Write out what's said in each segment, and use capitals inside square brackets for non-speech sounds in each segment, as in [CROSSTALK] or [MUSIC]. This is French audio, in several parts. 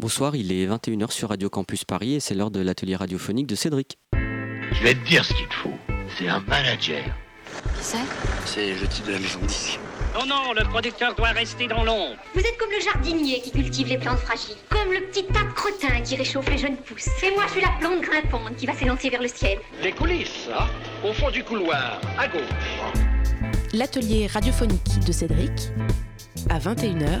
Bonsoir, il est 21h sur Radio Campus Paris et c'est l'heure de l'atelier radiophonique de Cédric. Je vais te dire ce qu'il te faut. C'est un manager. Qui c'est? C'est le type de la maison disque. Non, non, le producteur doit rester dans l'ombre. Vous êtes comme le jardinier qui cultive les plantes fragiles, comme le petit tas de crottin qui réchauffe les jeunes pousses. Et moi, je suis la plante grimpante qui va s'élancer vers le ciel. Les coulisses, hein Au fond du couloir, à gauche. L'atelier radiophonique de Cédric, à 21h,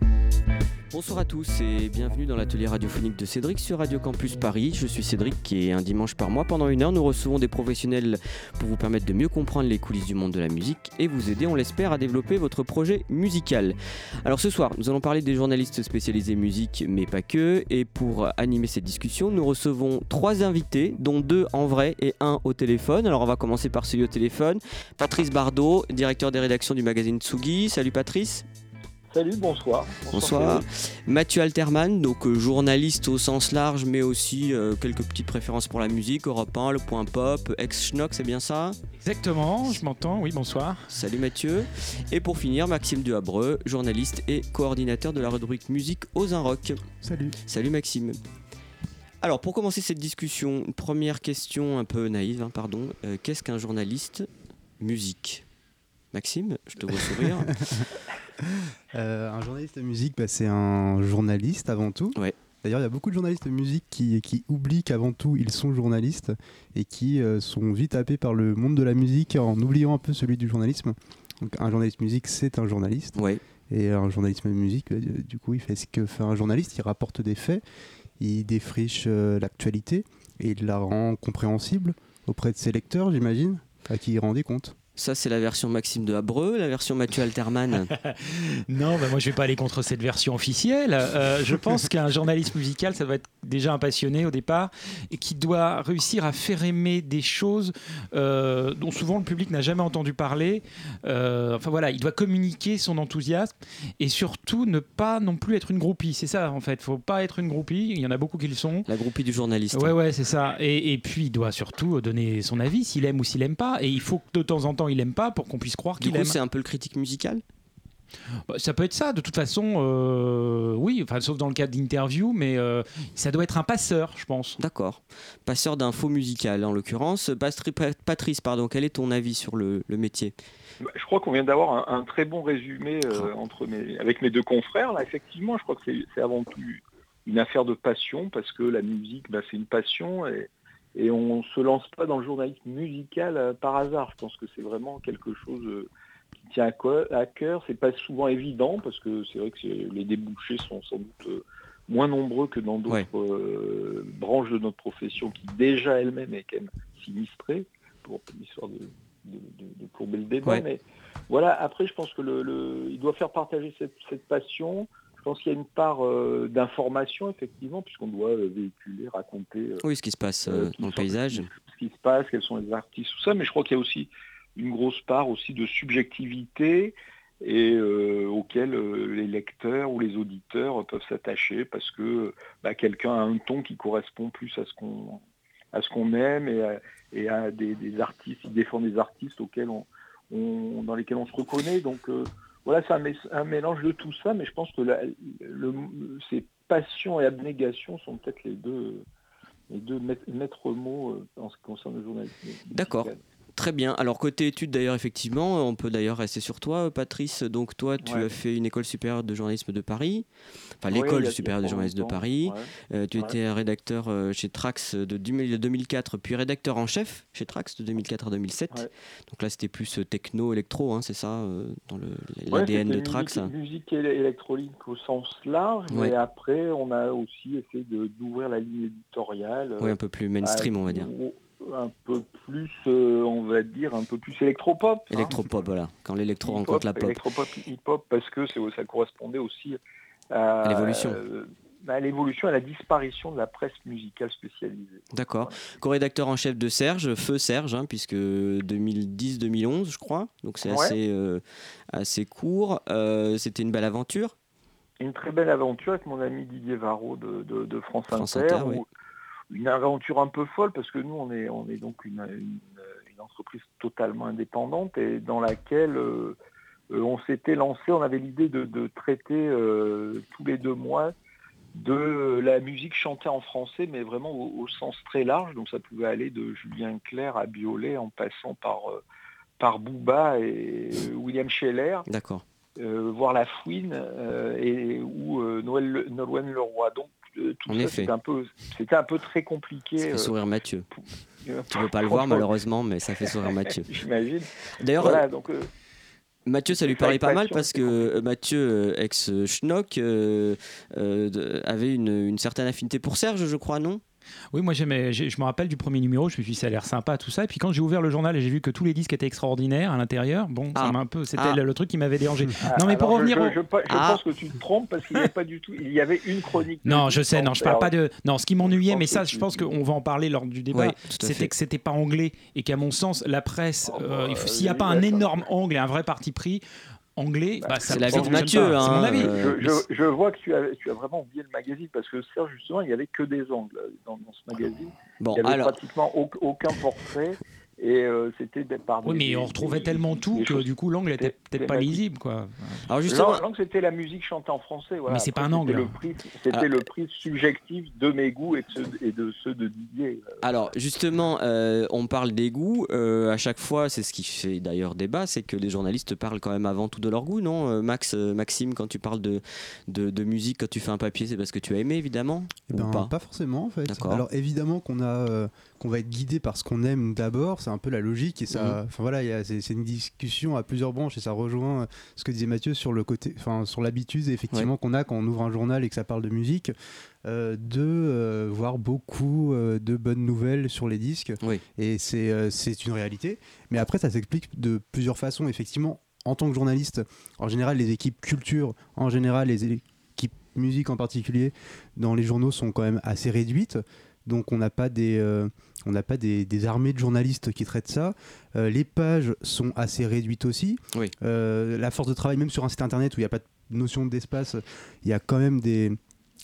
Bonsoir à tous et bienvenue dans l'atelier radiophonique de Cédric sur Radio Campus Paris. Je suis Cédric et un dimanche par mois pendant une heure nous recevons des professionnels pour vous permettre de mieux comprendre les coulisses du monde de la musique et vous aider on l'espère à développer votre projet musical. Alors ce soir nous allons parler des journalistes spécialisés musique mais pas que et pour animer cette discussion nous recevons trois invités dont deux en vrai et un au téléphone. Alors on va commencer par celui au téléphone. Patrice Bardot, directeur des rédactions du magazine Tsugi. Salut Patrice. Salut, bonsoir. Bonsoir. Mathieu Alterman, donc euh, journaliste au sens large, mais aussi euh, quelques petites préférences pour la musique, Europe 1, le point pop, ex-schnock, c'est bien ça? Exactement, je m'entends, oui, bonsoir. Salut Mathieu. Et pour finir, Maxime Duhabreux, journaliste et coordinateur de la rubrique musique aux un rock. Salut. Salut Maxime. Alors pour commencer cette discussion, une première question un peu naïve, hein, pardon. Euh, Qu'est-ce qu'un journaliste musique? Maxime, je te vois sourire. [LAUGHS] [LAUGHS] Euh, un journaliste de musique, bah, c'est un journaliste avant tout. Ouais. D'ailleurs, il y a beaucoup de journalistes de musique qui, qui oublient qu'avant tout, ils sont journalistes et qui euh, sont vite happés par le monde de la musique en oubliant un peu celui du journalisme. Donc, un journaliste musique, c'est un journaliste. Ouais. Et un journaliste de musique, euh, du coup, il fait ce que fait un journaliste, il rapporte des faits, il défriche euh, l'actualité et il la rend compréhensible auprès de ses lecteurs, j'imagine, à qui il rend des comptes. Ça, c'est la version Maxime de Habreux, la version Mathieu Alterman. [LAUGHS] Non, bah moi je vais pas aller contre cette version officielle. Euh, je pense qu'un journaliste musical, ça doit être déjà un passionné au départ et qui doit réussir à faire aimer des choses euh, dont souvent le public n'a jamais entendu parler. Euh, enfin voilà, il doit communiquer son enthousiasme et surtout ne pas non plus être une groupie. C'est ça en fait. Faut pas être une groupie. Il y en a beaucoup qui le sont. La groupie du journaliste. Ouais, ouais, c'est ça. Et, et puis, il doit surtout donner son avis, s'il aime ou s'il aime pas. Et il faut que de temps en temps, il aime pas pour qu'on puisse croire Du qu'il coup, aime. c'est un peu le critique musical Bah, ça peut être ça, de toute façon, euh, oui, enfin, sauf dans le cadre d'interview, mais euh, ça doit être un passeur, je pense. D'accord. Passeur d'infos musicales, en l'occurrence. Patrice, pardon, quel est ton avis sur le, le métier? Bah, Je crois qu'on vient d'avoir un, un très bon résumé euh, entre mes, avec mes deux confrères. Là, effectivement, je crois que c'est- c'est avant tout une affaire de passion parce que la musique, bah, c'est une passion et, et on se lance pas dans le journalisme musical euh, par hasard. Je pense que c'est vraiment quelque chose euh, qui tient à, co- à cœur. C'est pas souvent évident parce que c'est vrai que les débouchés sont sans doute euh, moins nombreux que dans d'autres Ouais. euh, branches de notre profession qui déjà elle-même est quand même sinistrée pour l'histoire de, de, de- de courber le débat. Ouais. Mais voilà, après je pense que le, le- il doit faire partager cette, cette passion. Je pense qu'il y a une part euh, d'information effectivement, puisqu'on doit euh, véhiculer, raconter euh, Oui, ce qui se passe dans le paysage. ce qui se passe, quels sont les artistes, tout ça. Mais je crois qu'il y a aussi une grosse part aussi de subjectivité et euh, auquel euh, les lecteurs ou les auditeurs peuvent s'attacher parce que bah, quelqu'un a un ton qui correspond plus à ce qu'on à ce qu'on aime et à, et à des, des artistes, il défend des artistes auxquels on, on- dans lesquels on se reconnaît. Donc euh, voilà, c'est un, mé- un mélange de tout ça, mais je pense que la, le, ces passion et abnégation sont peut-être les deux les deux maîtres, maîtres mots euh, en ce qui concerne le journalisme. D'accord. Très bien. Alors, côté études, d'ailleurs, effectivement, on peut d'ailleurs rester sur toi, Patrice. Donc, toi, tu Ouais. as fait une école supérieure de journalisme de Paris. Enfin, l'école supérieure de journalisme de Paris. ouais. Euh, tu Ouais. étais rédacteur euh, chez Trax de 2000 2004, puis rédacteur en chef chez Trax de 2004 à 2007. Ouais. Donc là, c'était plus euh, techno, électro, hein, c'est ça, euh, dans l'ADN de Trax. Musique, musique éle- électronique au sens large, mais après, on a aussi essayé d'ouvrir la ligne éditoriale. Oui, un peu plus mainstream, à- on va dire. Un peu plus, euh, on va dire, un peu plus électropop. hein. Électropop, voilà. Quand l'électro rencontre la pop. Électropop, hip-hop, parce que ça correspondait aussi à, À l'évolution. euh, à l'évolution, à la disparition de la presse musicale spécialisée. D'accord. Co-rédacteur en chef de Serge, Feu Serge, hein, puisque 2010-2011, je crois. Donc c'est Ouais. assez, euh, assez court. C'était une belle aventure? Une très belle aventure avec mon ami Didier Varro de, de- de France, France Inter. Inter, oui. Une aventure un peu folle parce que nous, on est, on est donc une, une- une entreprise totalement indépendante et dans laquelle euh, euh, on s'était lancé, on avait l'idée de, de traiter euh, tous les deux mois de la musique chantée en français, mais vraiment au, au sens très large. Donc ça pouvait aller de Julien Clerc à Biolay en passant par, euh, par Booba et William Scheller, D'accord. euh, voir La Fouine euh, et, ou euh, Noël, Nolwenn Leroy. Donc euh, tout En ça, effet. c'était un, peu, c'était un peu très compliqué. Ça fait euh, sourire Mathieu. Tu peux pas le [LAUGHS] voir malheureusement, mais ça fait sourire [LAUGHS] Mathieu. J'imagine. D'ailleurs, Voilà, donc euh, Mathieu, ça lui parlait pas mal parce que euh, Mathieu, ex-Schnock, avait une, une certaine affinité pour Serge, je crois, non? Oui, moi j'aimais, j'ai- je me rappelle du premier numéro, je me suis dit ça a l'air sympa, tout ça. Et puis quand j'ai ouvert le journal et j'ai vu que tous les disques étaient extraordinaires à l'intérieur, bon, ça Ah. m'a un peu, c'était Ah. le, le truc qui m'avait dérangé. Ah, non, mais pour revenir je, au- je, je, je Ah. pense que tu te trompes parce qu'il n'y avait pas du tout. Il y avait une chronique. Non, je sais, non, je parle pas de. Non, ce qui m'ennuyait, mais ça, je pense qu'on va en parler lors du débat. Oui, C'était que c'était pas anglais et qu'à mon sens, la presse, Oh, euh, bah, s'il n'y a pas un énorme angle et un vrai parti pris anglais, bah, ça c'est l'avis ça de Mathieu. C'est mon hein, avis. euh, Je, je- je vois que tu as, tu as vraiment oublié le magazine parce que Serge, justement, il n'y avait que des angles dans, dans ce magazine. Bon, il n'y avait alors, pratiquement au- aucun portrait et euh, c'était par Oui, mais on retrouvait des- tellement tout des que choses du coup l'angle était peut-être pas lisible, quoi. alors justement, langue, c'était la musique chantée en français. Voilà. Mais c'est pas un angle. C'était le prix, c'était Ah. le prix subjectif de mes goûts et de ceux, et de, ceux de Didier. alors justement, euh, on parle des goûts. euh, à chaque fois, c'est ce qui fait d'ailleurs débat, c'est que les journalistes parlent quand même avant tout de leur goût, non Euh, Max, euh, Maxime, quand tu parles de, de, de musique, quand tu fais un papier, c'est parce que tu as aimé, évidemment Eh ou ben, pas pas forcément en fait. D'accord. Alors évidemment qu'on a euh, qu'on va être guidé par ce qu'on aime d'abord, c'est un peu la logique et ça. Mhm. Enfin voilà, il y a- c'est une discussion à plusieurs branches et ça rejoint ce que disait Mathieu sur le côté, enfin sur l'habitude effectivement qu'on a quand on ouvre un journal et que ça parle de musique, euh, de euh, voir beaucoup euh, de bonnes nouvelles sur les disques. Oui. Et c'est c'est une réalité. Mais après ça s'explique de plusieurs façons effectivement. En tant que journaliste, en général, les équipes culture, en général, les équipes musique en particulier, dans les journaux sont quand même assez réduites. Donc on n'a pas des euh, on n'a pas des, des armées de journalistes qui traitent ça. Euh, les pages sont assez réduites aussi. Oui. Euh, la force de travail, même sur un site internet où il n'y a pas de notion d'espace, il y a quand même des,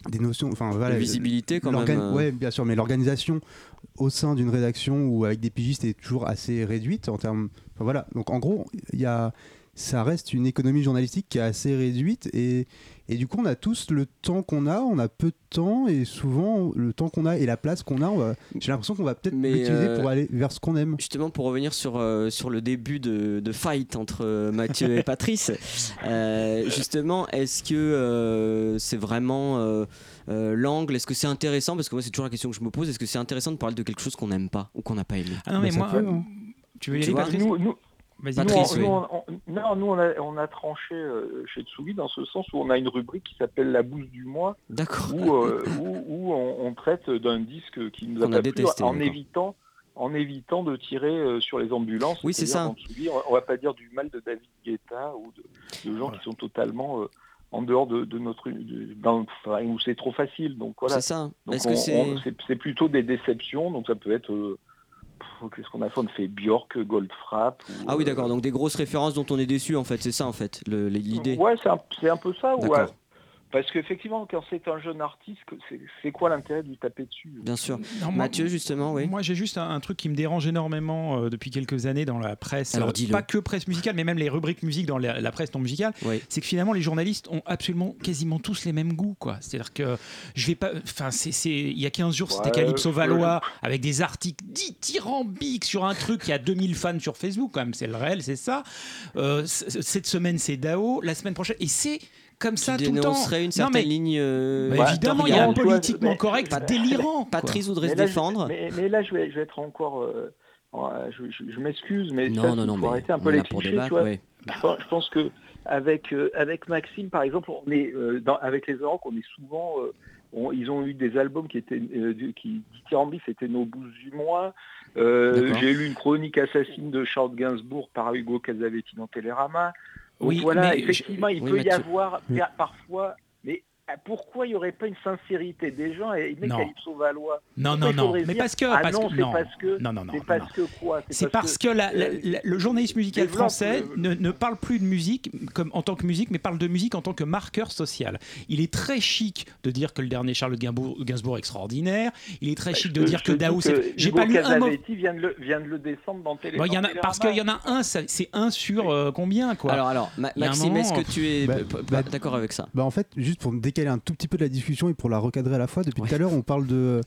des notions. Enfin voilà. La visibilité quand même. Ouais, bien sûr, mais l'organisation au sein d'une rédaction ou avec des pigistes est toujours assez réduite en termes. Enfin, voilà. Donc en gros, il y a, ça reste une économie journalistique qui est assez réduite et, et du coup on a tous le temps qu'on a, on a peu de temps et souvent le temps qu'on a et la place qu'on a, j'ai l'impression qu'on va peut-être l'utiliser euh, pour aller vers ce qu'on aime. Justement, pour revenir sur, euh, sur le début de, de fight entre euh, Mathieu et [LAUGHS] Patrice, euh, justement, est-ce que euh, c'est vraiment euh, euh, l'angle Est-ce que c'est intéressant? Parce que moi, c'est toujours la question que je me pose est-ce que c'est intéressant de parler de quelque chose qu'on n'aime pas ou qu'on n'a pas aimé? Ah non, mais Mais ça moi, peut, euh, hein. tu veux y aller, Patrice Nous, nous, Vas-y. nous, Patrice, on- oui. nous, on, on- non, nous, on a, on a tranché euh, chez Tsugi dans ce sens où on a une rubrique qui s'appelle la bouse du mois, D'accord. où, euh, où, où on, on traite d'un disque qui nous a Qu'on pas a plu détesté, en évitant en évitant de tirer euh, sur les ambulances. Oui, c'est ça. Tsugi, on, va pas dire du mal de David Guetta ou de, de gens qui sont totalement euh, en dehors de, de notre de- dans, enfin, où c'est trop facile. Donc voilà. C'est ça. Donc Est-ce on- que c'est. on- c'est c'est plutôt des déceptions, donc ça peut être euh, qu'est-ce qu'on a fait On a fait Björk, Goldfrapp. ou, Ah oui, euh, d'accord. Donc des grosses références dont on est déçu, en fait. C'est ça, en fait, l'idée. Ouais, c'est un, c'est un peu ça. Ouais. Parce qu'effectivement, quand c'est un jeune artiste, c'est- quoi l'intérêt de lui taper dessus? Bien sûr. Non, moi- Mathieu, justement, oui. Moi, j'ai juste un, un truc qui me dérange énormément euh, depuis quelques années dans la presse. Alors, euh, dis-le. pas que presse musicale, mais même les rubriques musique dans la, la presse non musicale. Oui. C'est que finalement, les journalistes ont absolument quasiment tous les mêmes goûts. quoi. C'est-à-dire que je vais pas. Enfin, il y a 15 jours, c'était Ouais, Calypso je- Valois avec des articles dithyrambiques sur un truc qui a 2000 fans sur Facebook, quand même. C'est le réel, c'est ça. Euh, cette semaine, c'est Dao. La semaine prochaine. Et c'est comme Tu ça tout le temps. une Non, certaine mais- ligne. euh, Bah, évidemment, il y a un Non, tu politiquement mais- correct mais- délirant. Patrice voudrait se là, je- défendre. Mais, mais là, je vais, je vais être encore. euh, je je- je m'excuse, mais Non, ça, non, non, faut mais arrêter un peu les clichés. débattre. tu vois. ouais. Je pense, je pense que avec euh, avec Maxime, par exemple, on est euh, dans- avec les Euroc, on est souvent. euh, on- ils ont eu des albums qui étaient euh, qui dithyrambiques, c'était nos bouses du mois. Euh. J'ai lu une chronique assassine de Charles Gainsbourg par Hugo Casavetti dans Télérama. Donc Oui, voilà, effectivement, il oui, peut y avoir Oui. parfois, pourquoi il n'y aurait pas une sincérité des gens et Non. Calypso Valois? Non, non, non. Mais parce que. ah non, que- c'est non. parce que Non, non, non. c'est parce non. que quoi? C'est parce que la- la- euh, la- le journalisme musical français le- ne, ne parle plus de musique comme, en tant que musique, mais parle de musique en tant que marqueur social. Il est très chic de dire que le dernier Charles Gainsbourg, Gainsbourg est extraordinaire. Il est très chic de je- dire je que c'est- J'ai pas lu un mot. Vient de le, vient de le descendre dans Télé. Dans parce qu'il y en a un, c'est un sur euh, combien quoi? Alors, alors, Ma- Il y a un Maxime, est-ce que tu es Bah, bah, d'accord avec ça? Bah en fait, juste pour me décaler un tout petit peu de la discussion et pour la recadrer à la fois, depuis tout à l'heure, on parle de.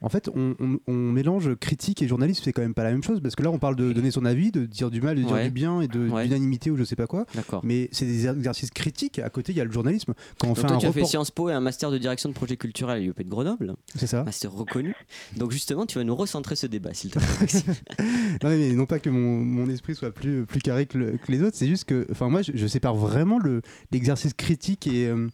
En fait, on, on- on mélange critique et journalisme, c'est quand même pas la même chose, parce que là, on parle de donner son avis, de dire du mal, de dire Ouais. du bien et de Ouais. d'unanimité ou je sais pas quoi. D'accord. Mais c'est des exercices critiques. À côté, il y a le journalisme. Quand on Donc fait toi, un tu as fait report, Sciences Po et un master de direction de projet culturel à l'IUP de Grenoble, c'est ça. master reconnu. Donc justement, tu vas nous recentrer ce débat, s'il te plaît. [LAUGHS] Non, mais non pas que mon, mon esprit soit plus, plus carré que, le- que les autres, c'est juste que, enfin, moi, je, je sépare vraiment le- l'exercice critique et, euh,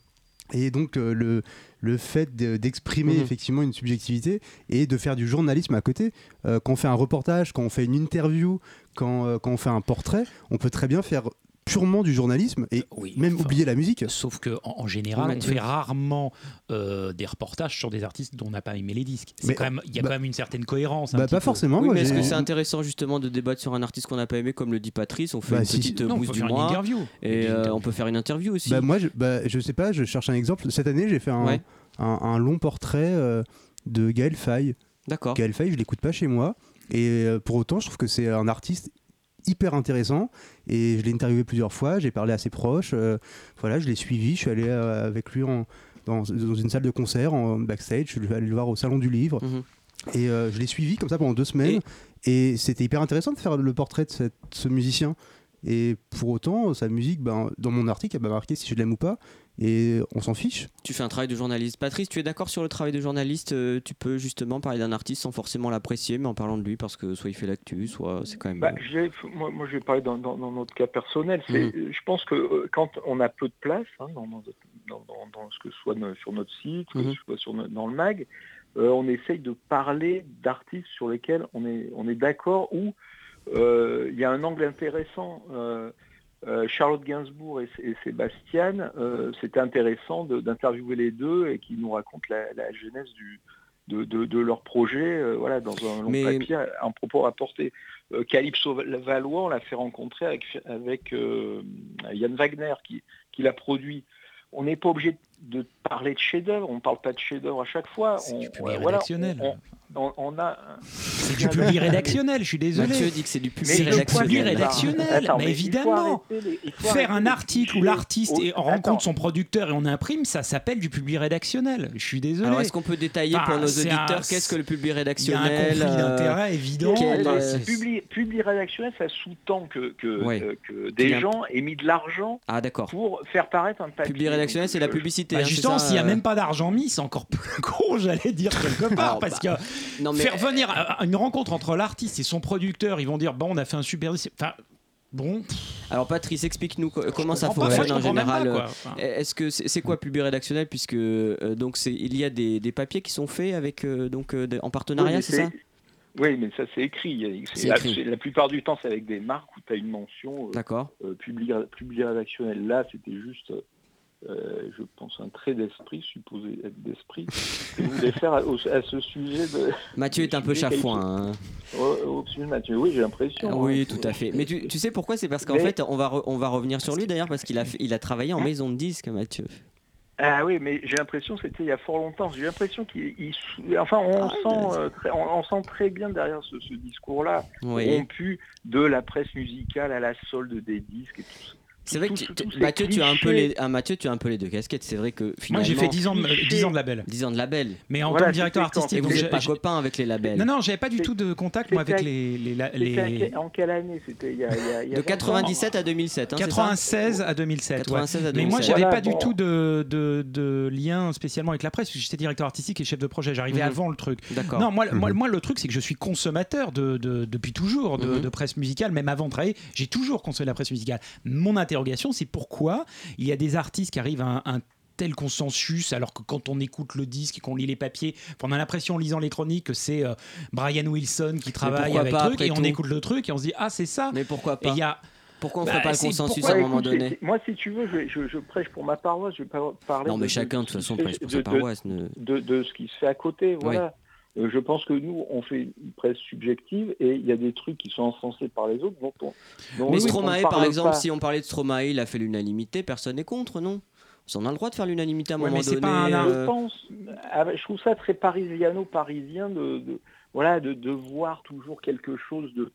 et donc euh, le, le fait de- d'exprimer Mhm. effectivement une subjectivité et de faire du journalisme à côté. Euh, quand on fait un reportage, quand on fait une interview, quand, euh, quand on fait un portrait, on peut très bien faire purement du journalisme et Oui, même enfin, oublier la musique. Sauf que en, en général, on fait rarement euh, des reportages sur des artistes dont on n'a pas aimé les disques. C'est Mais- quand même- Il y a bah- quand même une certaine cohérence. un Bah, petit pas peu. forcément. oui, est-ce que c'est intéressant justement de débattre sur un artiste qu'on n'a pas aimé, comme le dit Patrice On fait Bah, une si. petite Non, bouse du mois. interview. Et euh, on peut faire une interview aussi. Bah, moi, je, bah, je sais pas, je cherche un exemple. Cette année, j'ai fait un, Ouais. un, un long portrait euh, de Gaël Faye. D'accord. Gaël Faye, je l'écoute pas chez moi. Et euh, pour autant, je trouve que c'est un artiste hyper intéressant. Et je l'ai interviewé plusieurs fois, j'ai parlé à ses proches. euh, voilà, je l'ai suivi, je suis allé euh, avec lui en- dans, dans une salle de concert, en backstage. Je suis allé le voir au Salon du Livre. Mhm. Et euh, je l'ai suivi comme ça pendant deux semaines. Et, c'était hyper intéressant de faire le portrait de cette- ce musicien. Et pour autant, sa musique, ben, dans mon article, elle m'a marqué si je l'aime ou pas. Et on s'en fiche. Tu fais un travail de journaliste. Patrice, tu es d'accord sur le travail de journaliste euh, Tu peux justement parler d'un artiste sans forcément l'apprécier, mais en parlant de lui parce que soit il fait l'actu, soit c'est quand même. Bah, euh, j'ai- moi, moi, je vais parler dans, dans- dans notre cas personnel. C'est, Mhm. Je pense que euh, quand on a peu de place, hein, dans, dans- dans- dans- dans ce que ce soit sur notre site, que Mhm. ce soit sur dans le mag, euh, on essaye de parler d'artistes sur lesquels on est, on est d'accord ou euh, il y a un angle intéressant. Euh, euh, Charlotte Gainsbourg et, et Sébastien, euh, c'était intéressant d'interviewer les deux et qui nous racontent la, la genèse du, de, de- de leur projet, euh, voilà, dans un long Mais- papier, un propos rapporté. Euh, Calypso Valois, on l'a fait rencontrer avec, avec euh, Yann Wagner qui, qui l'a produit. On n'est pas obligé de parler de chef-d'œuvre, on ne parle pas de chef-d'œuvre à chaque fois. C'est On- du public voilà, rédactionnel. on- on- on a, C'est du public [LAUGHS] rédactionnel, je suis désolé. Mathieu dit que c'est du public rédactionnel. rédactionnel, Attends, mais évidemment. les- Faire un article où l'artiste Oh, rencontre son producteur et on imprime, ça s'appelle du public rédactionnel. Je suis désolé. Alors est-ce qu'on peut détailler Enfin, pour nos un- auditeurs qu'est-ce que le public Il y a un rédactionnel conflit euh, d'intérêts évident. quel- Bah, euh, c'est- Public, rédactionnel, ça sous-tend que, que, Ouais. euh, que des gens aient mis de l'argent Ah pour faire paraître un papier. Public rédactionnel, c'est la publicité. Bah, hein, justement, s'il n'y a euh, même pas d'argent mis, c'est encore plus [LAUGHS] gros, j'allais dire quelque [LAUGHS] part. Parce bah, que Non mais faire venir euh, une rencontre entre l'artiste et son producteur, ils vont dire bon, on a fait un super. Enfin, bon, alors Patrice, explique-nous co- comment ça pas, fonctionne en général. euh. Enfin, Est-ce que c'est quoi public rédactionnel puisque euh, donc c'est il y a des, des papiers qui sont faits avec euh, donc euh, en partenariat, c'est ça Oui, mais ça c'est écrit. La, écrit. c'est- la plupart du temps, c'est avec des marques où tu as une mention euh, D'accord. euh, public rédactionnel. Là, c'était juste, euh, je pense, un trait d'esprit, supposé être d'esprit, que vous voulez faire à, ce sujet de. Mathieu est un peu chafouin. hein. au, au sujet de Mathieu. Oui, j'ai l'impression. Ah Oui, hein. tout à fait. Mais tu, tu sais pourquoi? C'est parce qu'en Mais- fait, on va, re- on va revenir sur lui d'ailleurs, parce qu'il a, fait- il a travaillé Hein? en maison de disques, Mathieu. Ah oui, mais j'ai l'impression c'était il y a fort longtemps. J'ai l'impression qu'il, il enfin, on Ah, sent, euh, très, on, on sent très bien derrière ce, ce discours-là, Oui. rompu de la presse musicale à la solde des disques et tout ça. C'est vrai que tu- Mathieu, tu as un peu les, ah, Mathieu, tu as un peu les deux casquettes. C'est vrai que finalement, moi, j'ai fait 10 ans, de, cliché. 10 ans de label. 10 ans de label. Mais en Voilà, tant que directeur Et artistique, vous n'êtes pas copains avec les labels. non, non, j'avais pas du tout de contact moi avec à- les, les, la- C'était les- à- en quelle année C'était il y a, il y a- il y a De 20 ans. 97 à 2007. hein, c'est ça 96 à 2007. ouais. 96 à Mais 2007. moi, j'avais Voilà, pas du tout de, de, de lien spécialement avec la presse. J'étais directeur artistique et chef de projet. J'arrivais Mhm. avant le truc. D'accord. Non, moi, moi, Mhm. moi, le truc, c'est que je suis consommateur de, de- depuis toujours de, Mhm. de presse musicale, même avant de travailler. J'ai toujours consommé la presse musicale. Mon interrogation, c'est pourquoi il y a des artistes qui arrivent à un, un tel consensus, alors que quand on écoute le disque et qu'on lit les papiers, on a l'impression en lisant les chroniques que c'est euh, Brian Wilson qui travaille avec pas, truc, et on tout écoute le truc et on se dit ah c'est ça. Mais pourquoi Et pas il y a Pourquoi on ne Bah, ferait pas le consensus pourquoi- à un moment donné Moi, si tu veux, je, je- je prêche pour ma paroisse, je vais pas parler Non, mais de chacun, de toute façon, prêche pour sa de- paroisse. ne- de, de ce qui se fait à côté. Voilà. Euh, je pense que nous, on fait une presse subjective et il y a des trucs qui sont encensés par les autres. dont on- dont Mais Stromae, par exemple, pas. si on parlait de Stromae, il a fait l'unanimité, personne n'est contre, non? On a le droit de faire l'unanimité à un Ouais, moment mais donné. pas un art. euh, Je pense, ah je trouve ça très parisiano-parisien de, de- voilà, de, de voir toujours quelque chose de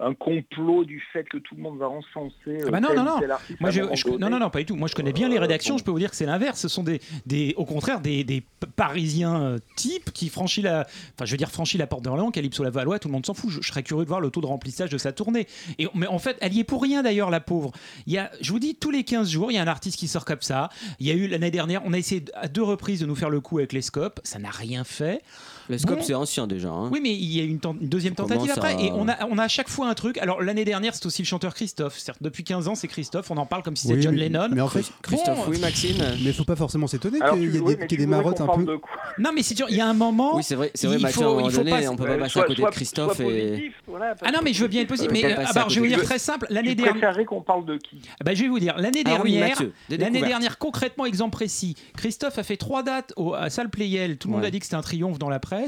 un complot du fait que tout le monde va encenser. euh, Ah bah non, non, non. Moi, je, non, non, non, pas du tout. Moi, je connais bien les Euh, rédactions. Je peux vous dire que c'est l'inverse. Ce sont des, des, au contraire, des, des Parisiens euh, types qui franchissent la, enfin, je veux dire, franchit la porte d'Orléans, Calypso la Valois, tout le monde s'en fout. Je, je serais curieux de voir le taux de remplissage de sa tournée. Et, mais en fait, elle y est pour rien d'ailleurs, la pauvre. Il y a, je vous dis, tous les 15 jours, il y a un artiste qui sort comme ça. Il y a eu l'année dernière, on a essayé à deux reprises de nous faire le coup avec les scopes. Ça n'a rien fait. Le scope, Bon. c'est ancien déjà. hein. Oui, mais il y a eu une, ten- une deuxième tentative après. à- Et on a, on a à chaque fois un truc. Alors, l'année dernière, c'est aussi le chanteur Christophe. Certes, depuis 15 ans, c'est Christophe. On en parle comme si c'était Oui, John mais- Lennon. Mais en fait, Christophe, Bon, oui, Maxime. mais faut pas forcément s'étonner Alors, qu'il y ait oui, des, marottes un peu. Non, mais c'est sûr, il y a un moment. Oui, c'est vrai, c'est vrai, il Mathieu, faut- il faut donné, pas- on peut pas passer à côté de Christophe. sois et... positif, voilà, parce Ah non, mais je veux bien être possible. Mais je vais dire très simple. L'année dernière. qu'on parle de qui? Bah, je vais vous dire, l'année Ah dernière, l'année dernière, concrètement, exemple précis, Christophe a fait trois dates au, à Salle Playel. Tout le monde a dit que c'était un triomphe dans la presse.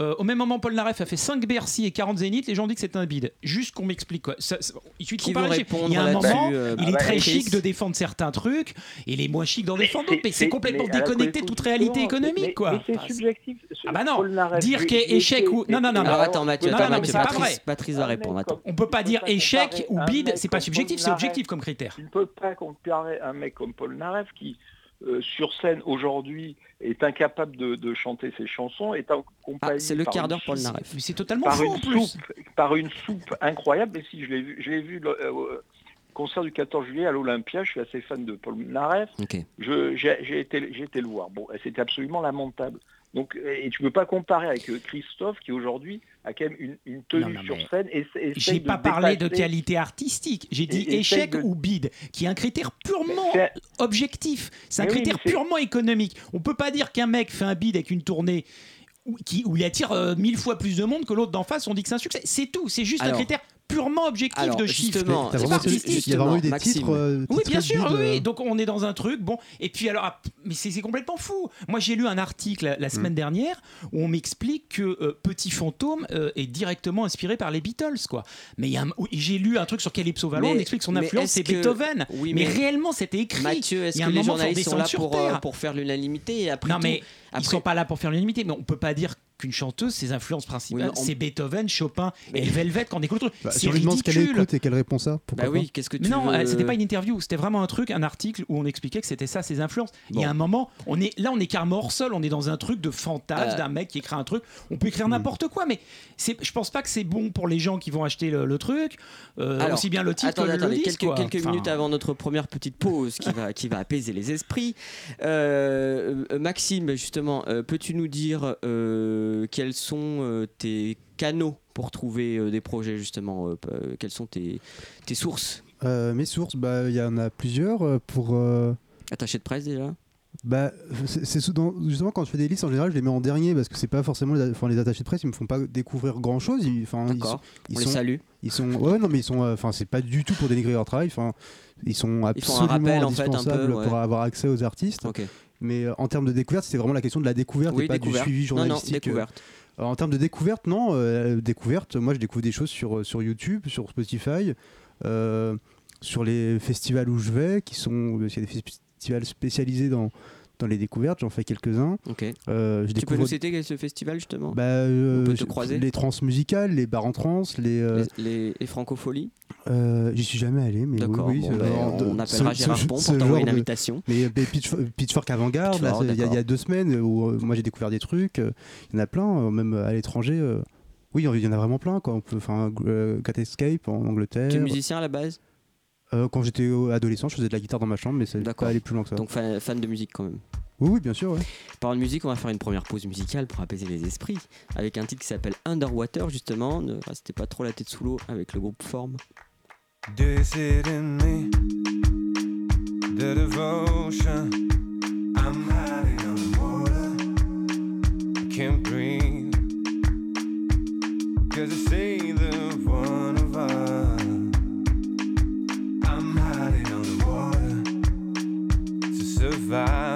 Euh, au même moment, Paul Naref a fait 5 Bercy et 40 Zénith. Les gens ont dit que c'était un bide. Juste qu'on m'explique quoi. Ça- ça- il suffit de comparer. Il y a un moment, euh, il ah est bah, très chic de défendre certains trucs. Et il est moins chic d'en défendre c'est- d'autres. Mais c'est c'est- complètement déconnecté toute réalité économique, mais- quoi. Mais c'est Ah, subjectif. Ce- Ah bah non. Dire j'ai- qu'il y ait j'ai échec été- ou- non, non, non, attends, Mathieu, Non, attends, non, mais Mathieu, c'est pas Patrice, vrai. Patrice va mec répondre. On peut pas dire échec ou bide, c'est pas subjectif, c'est objectif comme critère. Tu ne peux pas comparer un mec comme Paul Naref qui, euh, sur scène aujourd'hui, est incapable de, de chanter ses chansons, est accompagné Ah, c'est le quart d'heure Paul soupe- Naref. Mais c'est totalement Par une, plus. soupe, par une soupe incroyable. Et si je l'ai vu, je l'ai vu le- euh, au concert du 14 juillet à l'Olympia. Je suis assez fan de Paul Naref. J'ai été, j'ai été le voir. Bon, c'était absolument lamentable. Donc, et tu peux pas comparer avec euh, Christophe qui aujourd'hui a quand même une, une tenue Non, non, sur scène. Et, et J'ai pas parlé de qualité artistique, j'ai dit Et- échec de- ou bide, qui est un critère purement objectif. C'est un Mais critère purement économique. On peut pas dire qu'un mec fait un bide avec une tournée où, qui, où il attire euh, mille fois plus de monde que l'autre d'en face, on dit que c'est un succès. C'est tout, c'est juste un critère purement objectif Alors, de chiffres. justement, C'est artistique. Il y a vraiment eu des Maxime. titres. euh, Oui, titres bien sûr, oui, oui. euh, Donc on est dans un truc, bon, et puis alors, ah, mais c'est complètement fou. Moi j'ai lu un article la, la Mm. semaine dernière où on m'explique que euh, Petit Fantôme euh, est directement inspiré par les Beatles, quoi. Mais j'ai lu un truc sur Calypso Vallon, on explique son influence, c'est que- Beethoven. Oui, mais, mais réellement c'était écrit. Mathieu, est-ce Il y a que un les journalistes sont là pour, euh, terre. pour faire l'unanimité et après Non tout- mais ils après- sont pas là pour faire l'unanimité, mais on peut pas dire qu'une chanteuse, ses influences principales, Oui, mais on- c'est Beethoven, Chopin et Velvet quand on écoute le truc. bah, Si on lui demande ce qu'elle écoute et qu'elle répond ça, pourquoi Bah oui, qu'est-ce que tu non, veux- euh, c'était pas une interview, c'était vraiment un truc, un article où on expliquait que c'était ça ses influences. Il y a Bon. un moment, on est là, on est carrément hors sol, on est dans un truc de fantasme Euh. d'un mec qui écrit un truc. On peut écrire n'importe quoi, mais c'est, je pense pas que c'est bon pour les gens qui vont acheter le, le truc, euh, Alors, aussi bien le titre Attendez, que le attendez, disque, quelques, quelques Enfin, minutes avant notre première petite pause qui va, qui va apaiser les esprits. Euh, Maxime, justement, euh, peux-tu nous dire euh, quels sont euh, tes canaux pour trouver des projets, justement Quelles sont tes, tes sources? Mes sources, bah, il y en a plusieurs. Pour, Attaché de presse déjà? bah, c'est justement quand je fais des listes en général, je les mets en dernier parce que c'est pas forcément les, enfin, les attachés de presse, ils me font pas découvrir grand chose. Ils, enfin, ils sont, D'accord, ils on les sont- salue. ils sont, ouais, non, mais ils sont, euh, enfin, c'est pas du tout pour dénigrer leur travail. Enfin, ils sont Ils font un absolument rappel, en fait, un peu, indispensables ouais. pour avoir accès aux artistes. Ok. Mais euh, en termes de découverte, c'est vraiment la question de la découverte Oui, et pas découverte. du suivi Non, non, journalistique. euh, découverte. Alors, en termes de découverte, non. euh, découverte, moi je découvre des choses sur, sur YouTube, sur Spotify, euh, sur les festivals où je vais, qui sont. Il y a des festivals spécialisés dans, dans les découvertes, j'en fais quelques-uns. Ok. Euh, je Tu peux nous citer quel est ce festival, justement? Bah, euh, On peut te croiser? les trans musicales, les bars en trans, les. euh, les, les, les francopholies? Euh, J'y suis jamais allé, mais D'accord, oui, oui, bon, ben, on appellera ce- Gérard Pont pour t'envoyer une de- invitation. Mais euh, Pitch- Pitchfork Avant-Garde, il y, a- y deux semaines où euh, moi j'ai découvert des trucs. Il y en a plein, même à l'étranger. oui, il y en a vraiment plein. Quoi. On peut, enfin, Cat Escape en Angleterre. Tu es musicien à la base? Euh, quand j'étais euh, adolescent, je faisais de la guitare dans ma chambre, mais c'est D'accord. pas aller plus loin que ça. Donc fan, fan de musique quand même. Oui, oui, bien sûr. Ouais. Parlant de musique, on va faire une première pause musicale pour apaiser les esprits avec un titre qui s'appelle Underwater justement. Ne restez pas trop la tête sous l'eau avec le groupe Form. Do you see it in me? The devotion. I'm hiding on the water. I can't breathe. Cause I see the survive.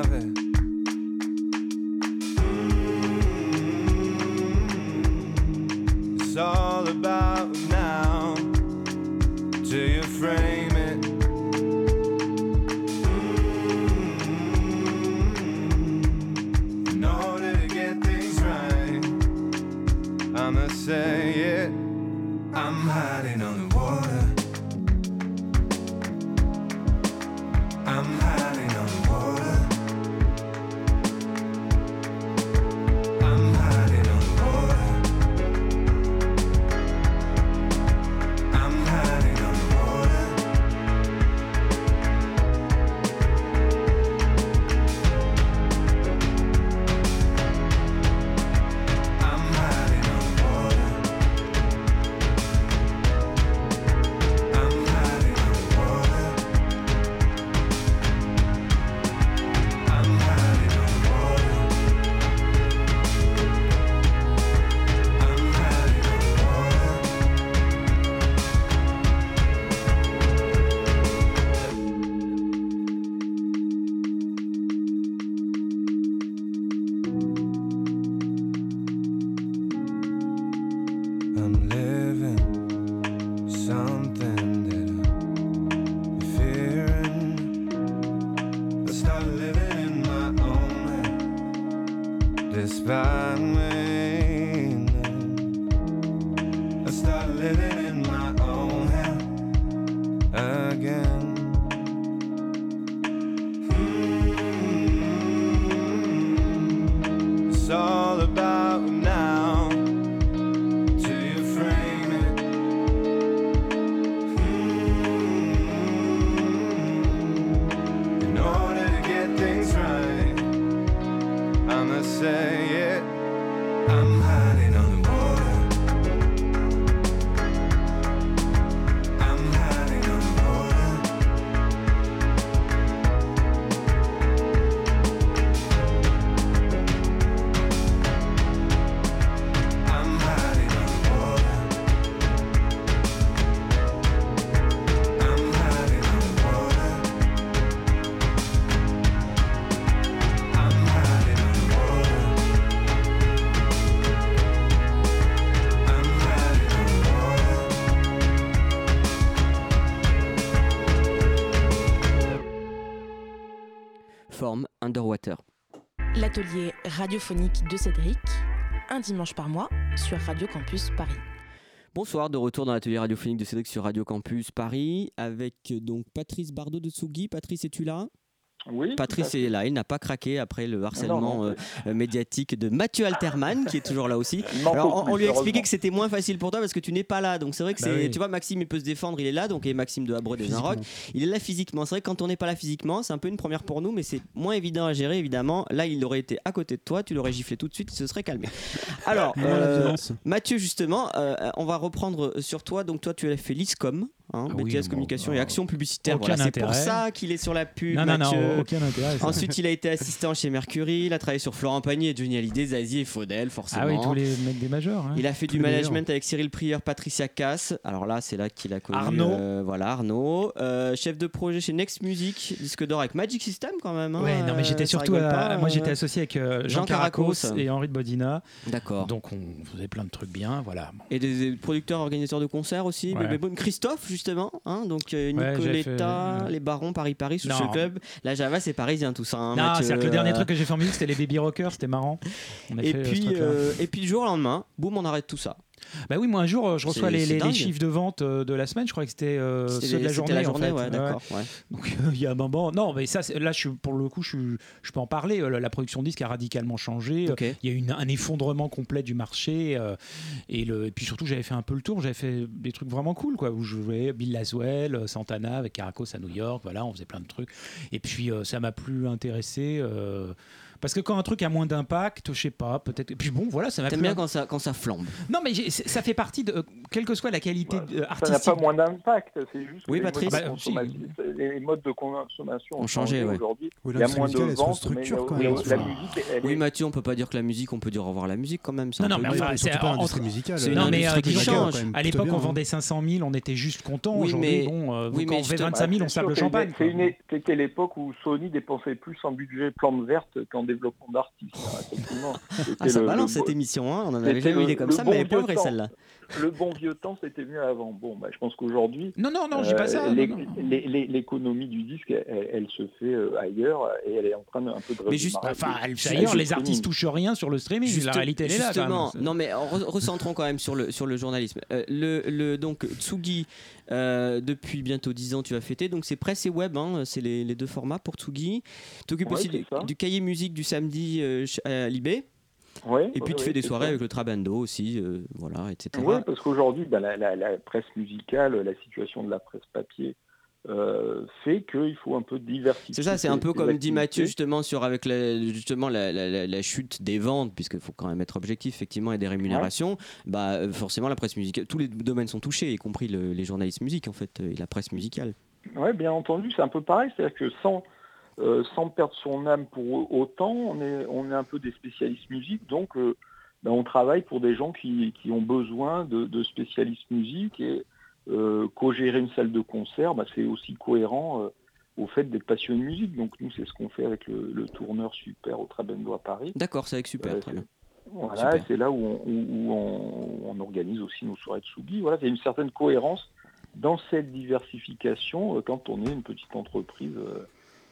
L'atelier radiophonique de Cédric, un dimanche par mois sur Radio Campus Paris. Bonsoir, de retour dans l'atelier radiophonique de Cédric sur Radio Campus Paris avec euh, donc Patrice Bardot de Tsugi. Patrice, es-tu là? Oui. Patrice est là, il n'a pas craqué après le harcèlement non, euh, euh, médiatique de Mathieu Alterman qui est toujours là aussi. [LAUGHS] Alors on, lui a expliqué que c'était moins facile pour toi parce que tu n'es pas là. Donc c'est vrai que Bah c'est, oui. tu vois, Maxime il peut se défendre, il est là, donc et Maxime de Abreu des Inrocks, il est là physiquement. C'est vrai que quand on n'est pas là physiquement, c'est un peu une première pour nous, mais c'est moins évident à gérer évidemment. Là il aurait été à côté de toi, tu l'aurais giflé tout de suite, il se serait calmé. [LAUGHS] Alors euh. Mathieu justement, euh, on va reprendre sur toi. Donc toi tu as fait l'ISCOM. Hein, Ah BTS communication bah, et action publicitaire. Voilà, c'est pour ça qu'il est sur la pub. Non, non, non, aucun intérêt. ça. Ensuite, il a été assistant chez Mercury, il a travaillé sur Florent Pagny et Johnny Hallyday, Zazie et Faudel, forcément. Ah oui, tous les mecs des majeurs. hein. Il a fait Tous du management avec Cyril Prieur, Patricia Cass. Alors là, c'est là qu'il a connu. Arnaud. euh, voilà, Arnaud. Euh, chef de projet chez Next Music, disque d'or avec Magic System quand même. hein, Ouais, non, mais j'étais surtout. rigole à- pas, moi, j'étais associé avec euh, Jean, Jean Caracos, Caracos. et Henri de Bodina. D'accord. Donc, on faisait plein de trucs bien. Voilà. Et des producteurs, organisateurs de concerts aussi. Ouais. Bébé. Christophe, justement. Hein, donc euh, Ouais, Nicoletta, fait- les Barons, Paris-Paris, Social Non. Club. La Java, c'est parisien tout ça. hein, non, Mathieu, c'est-à-dire que le dernier euh, truc que j'ai fait en musique, c'était les Baby Rockers. C'était marrant. On a Et fait, euh, ce puis, euh, et puis, du jour au lendemain, boum, on arrête tout ça. Bah oui, moi un jour, euh, je reçois les, chiffres de vente euh, de la semaine. Je crois que c'était euh, ceux de la journée. la en journée, fait. ouais, d'accord. ouais. Donc il y a un moment. Non, mais ça, là, je pour le coup, je, peux en parler. Euh, La production de disques a radicalement changé. Il y a eu une- un effondrement complet du marché. euh, et, le, et puis surtout, j'avais fait un peu le tour. J'avais fait des trucs vraiment cool, quoi. Où je jouais Bill Laswell, euh, Santana avec Caracos à New York. Voilà, on faisait plein de trucs. Et puis euh, ça m'a plus intéressé. Euh, parce que quand un truc a moins d'impact, je sais pas, peut-être. Et puis bon, voilà, ça m'a T'aimes bien quand ça, quand ça flambe. Non, mais ça fait partie de. euh, Quelle que soit la qualité Ouais, euh, Ça n'a artistique. pas moins d'impact, c'est juste que Oui, les modes, Patrice. Ah bah, les modes de consommation Ont ont changé, changé ouais. aujourd'hui. Oui, Il y a moins de musicale, ventes, mais structure, quand la, même. la musique, elle Oui, est... Mathieu, on peut pas dire que la musique, on peut dire au revoir à la musique quand même. Non, non, mais enfin, surtout c'est- pas l'industrie musicale. c'est une Non, mais industrie euh, qui change. à l'époque, on hein. vendait 500 000, on était juste content. Oui, Aujourd'hui, mais- bon, euh, oui, quand mais on fait justement- 25 000, on c'est sable le que champagne. C'était l'époque où Sony dépensait plus en budget plante verte qu'en développement d'artistes. hein. Ah, ça le- balance le cette émission, hein. on en avait jamais eu des comme ça, mais temps. celle-là. Le bon vieux temps, c'était mieux avant. Bon, bah, je pense qu'aujourd'hui, Non, non, non, je dis pas euh, ça. l'économie du disque, elle, elle se fait euh, ailleurs et elle est en train de, un peu de Mais juste-. Enfin, d'ailleurs, le les streaming. artistes touchent rien sur le streaming. Juste- la réalité, elle est là. Justement, non mais re- recentrons quand même sur le, sur le journalisme. Euh, le, le- donc Tsugi, euh, depuis bientôt 10 ans, tu as fêté. Donc c'est presse et web, hein, c'est les, les deux formats pour Tsugi. Tu t'occupes Ouais, aussi du, cahier musique du samedi euh, à Libé. Et puis tu fais des soirées ça. avec le Trabando aussi, euh, voilà, etc. Oui, parce qu'aujourd'hui, bah, la, la- la presse musicale, la situation de la presse papier euh, fait qu'il faut un peu diversifier. C'est ça, c'est un peu comme dit Mathieu justement sur avec la, justement la, la- la- la chute des ventes, puisqu'il faut quand même être objectif effectivement et des rémunérations. Bah euh, forcément la presse musicale, tous les domaines sont touchés, y compris le- les journalistes musique en fait et la presse musicale. Oui, bien entendu, c'est un peu pareil. C'est-à-dire que sans, euh, sans perdre son âme pour autant, on est, on est un peu des spécialistes musique, donc euh, ben, on travaille pour des gens qui, qui ont besoin de, de spécialistes musique et euh, co-gérer une salle de concert, ben, c'est aussi cohérent au fait d'être passionné de musique. Donc nous, c'est ce qu'on fait avec le, le tourneur super au Trabendo à Paris. D'accord, c'est avec super, très bien. Voilà, c'est là où, on, où- où on, on organise aussi nos soirées de Sugi. Voilà, il y a une certaine cohérence dans cette diversification quand on est une petite entreprise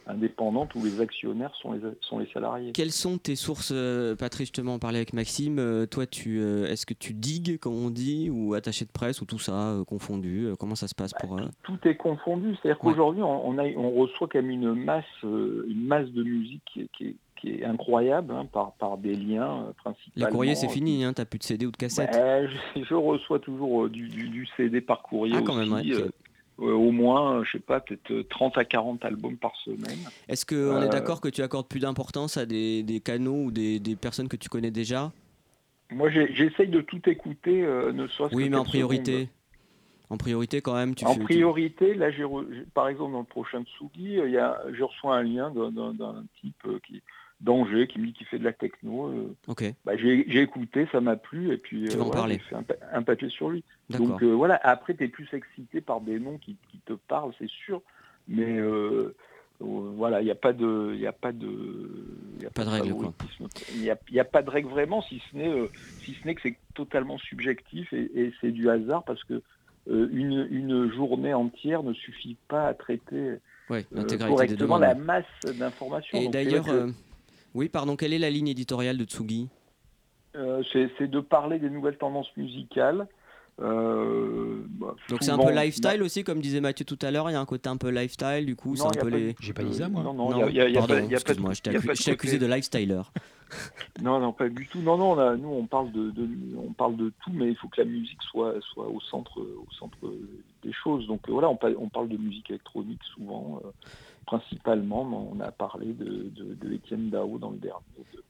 euh, indépendante où les actionnaires sont les, sont les salariés. Quelles sont tes sources, euh, Patrice Justement, on parlait avec Maxime. euh, toi, tu, euh, est-ce que tu digues, comme on dit, ou attaché de presse, ou tout ça confondu Comment ça se passe pour eux Tout est confondu, c'est-à-dire Ouais. qu'aujourd'hui on, on, a- on reçoit quand même une masse, une masse de musique qui est, qui est- qui est incroyable hein, par, par des liens euh, principalement. Les courriers, c'est fini, hein, t'as plus de CD ou de cassette. Ouais, [LAUGHS] je, je reçois toujours euh, du, du- du CD par courrier Ah, quand aussi, même, ouais, euh, au moins, euh, je sais pas, peut-être euh, 30 à 40 albums par semaine. Est-ce qu'on est Euh, d'accord que tu accordes plus d'importance à des, des canaux ou des, des personnes que tu connais déjà? Moi, j'essaye de tout écouter, euh, ne serait-ce Oui, que mais en priorité. secondes. En priorité, quand même, tu En fais. tu- priorité, là, j'ai re- j'ai- par exemple, dans le prochain Tsugi, euh, il y a, je reçois un lien d'un- type euh, qui d'Angers qui me dit qu'il fait de la techno. euh, Ok, bah, j'ai écouté, ça m'a plu, et puis en voilà, parler. j'ai fait un, un papier sur lui. Donc euh, voilà, après, tu es plus excité par des noms qui, qui te parlent, c'est sûr, mais euh, euh, voilà, il n'y a pas de... Il a pas de, il y a Pas de règle. Il n'y a, pas de règle vraiment, si ce n'est euh, si ce n'est que c'est totalement subjectif et, et c'est du hasard parce que euh, une, une journée entière ne suffit pas à traiter Ouais, euh, correctement la masse d'informations. Et d'ailleurs, euh, oui, pardon, quelle est la ligne éditoriale de Tsugi? Euh, c'est de parler des nouvelles tendances musicales. euh, bah, Donc c'est un peu lifestyle aussi, comme disait Mathieu tout à l'heure, il y a un côté un peu lifestyle, du coup, c'est Non, un peu les. J'ai pas dit ça, moi. Non, non, Non, il y a- il y a- il y a pardon, pas- il y a pas de- excuse-moi, je t'ai accusé de lifestyler. [LAUGHS] Non, non, pas du tout. Non, non, là, nous, on parle de, de- on parle de tout, mais il faut que la musique soit, soit au centre, au centre des choses. Donc voilà, on parle de musique électronique souvent, euh, principalement. On a parlé de, de, de Étienne Dao dans le dernier, de-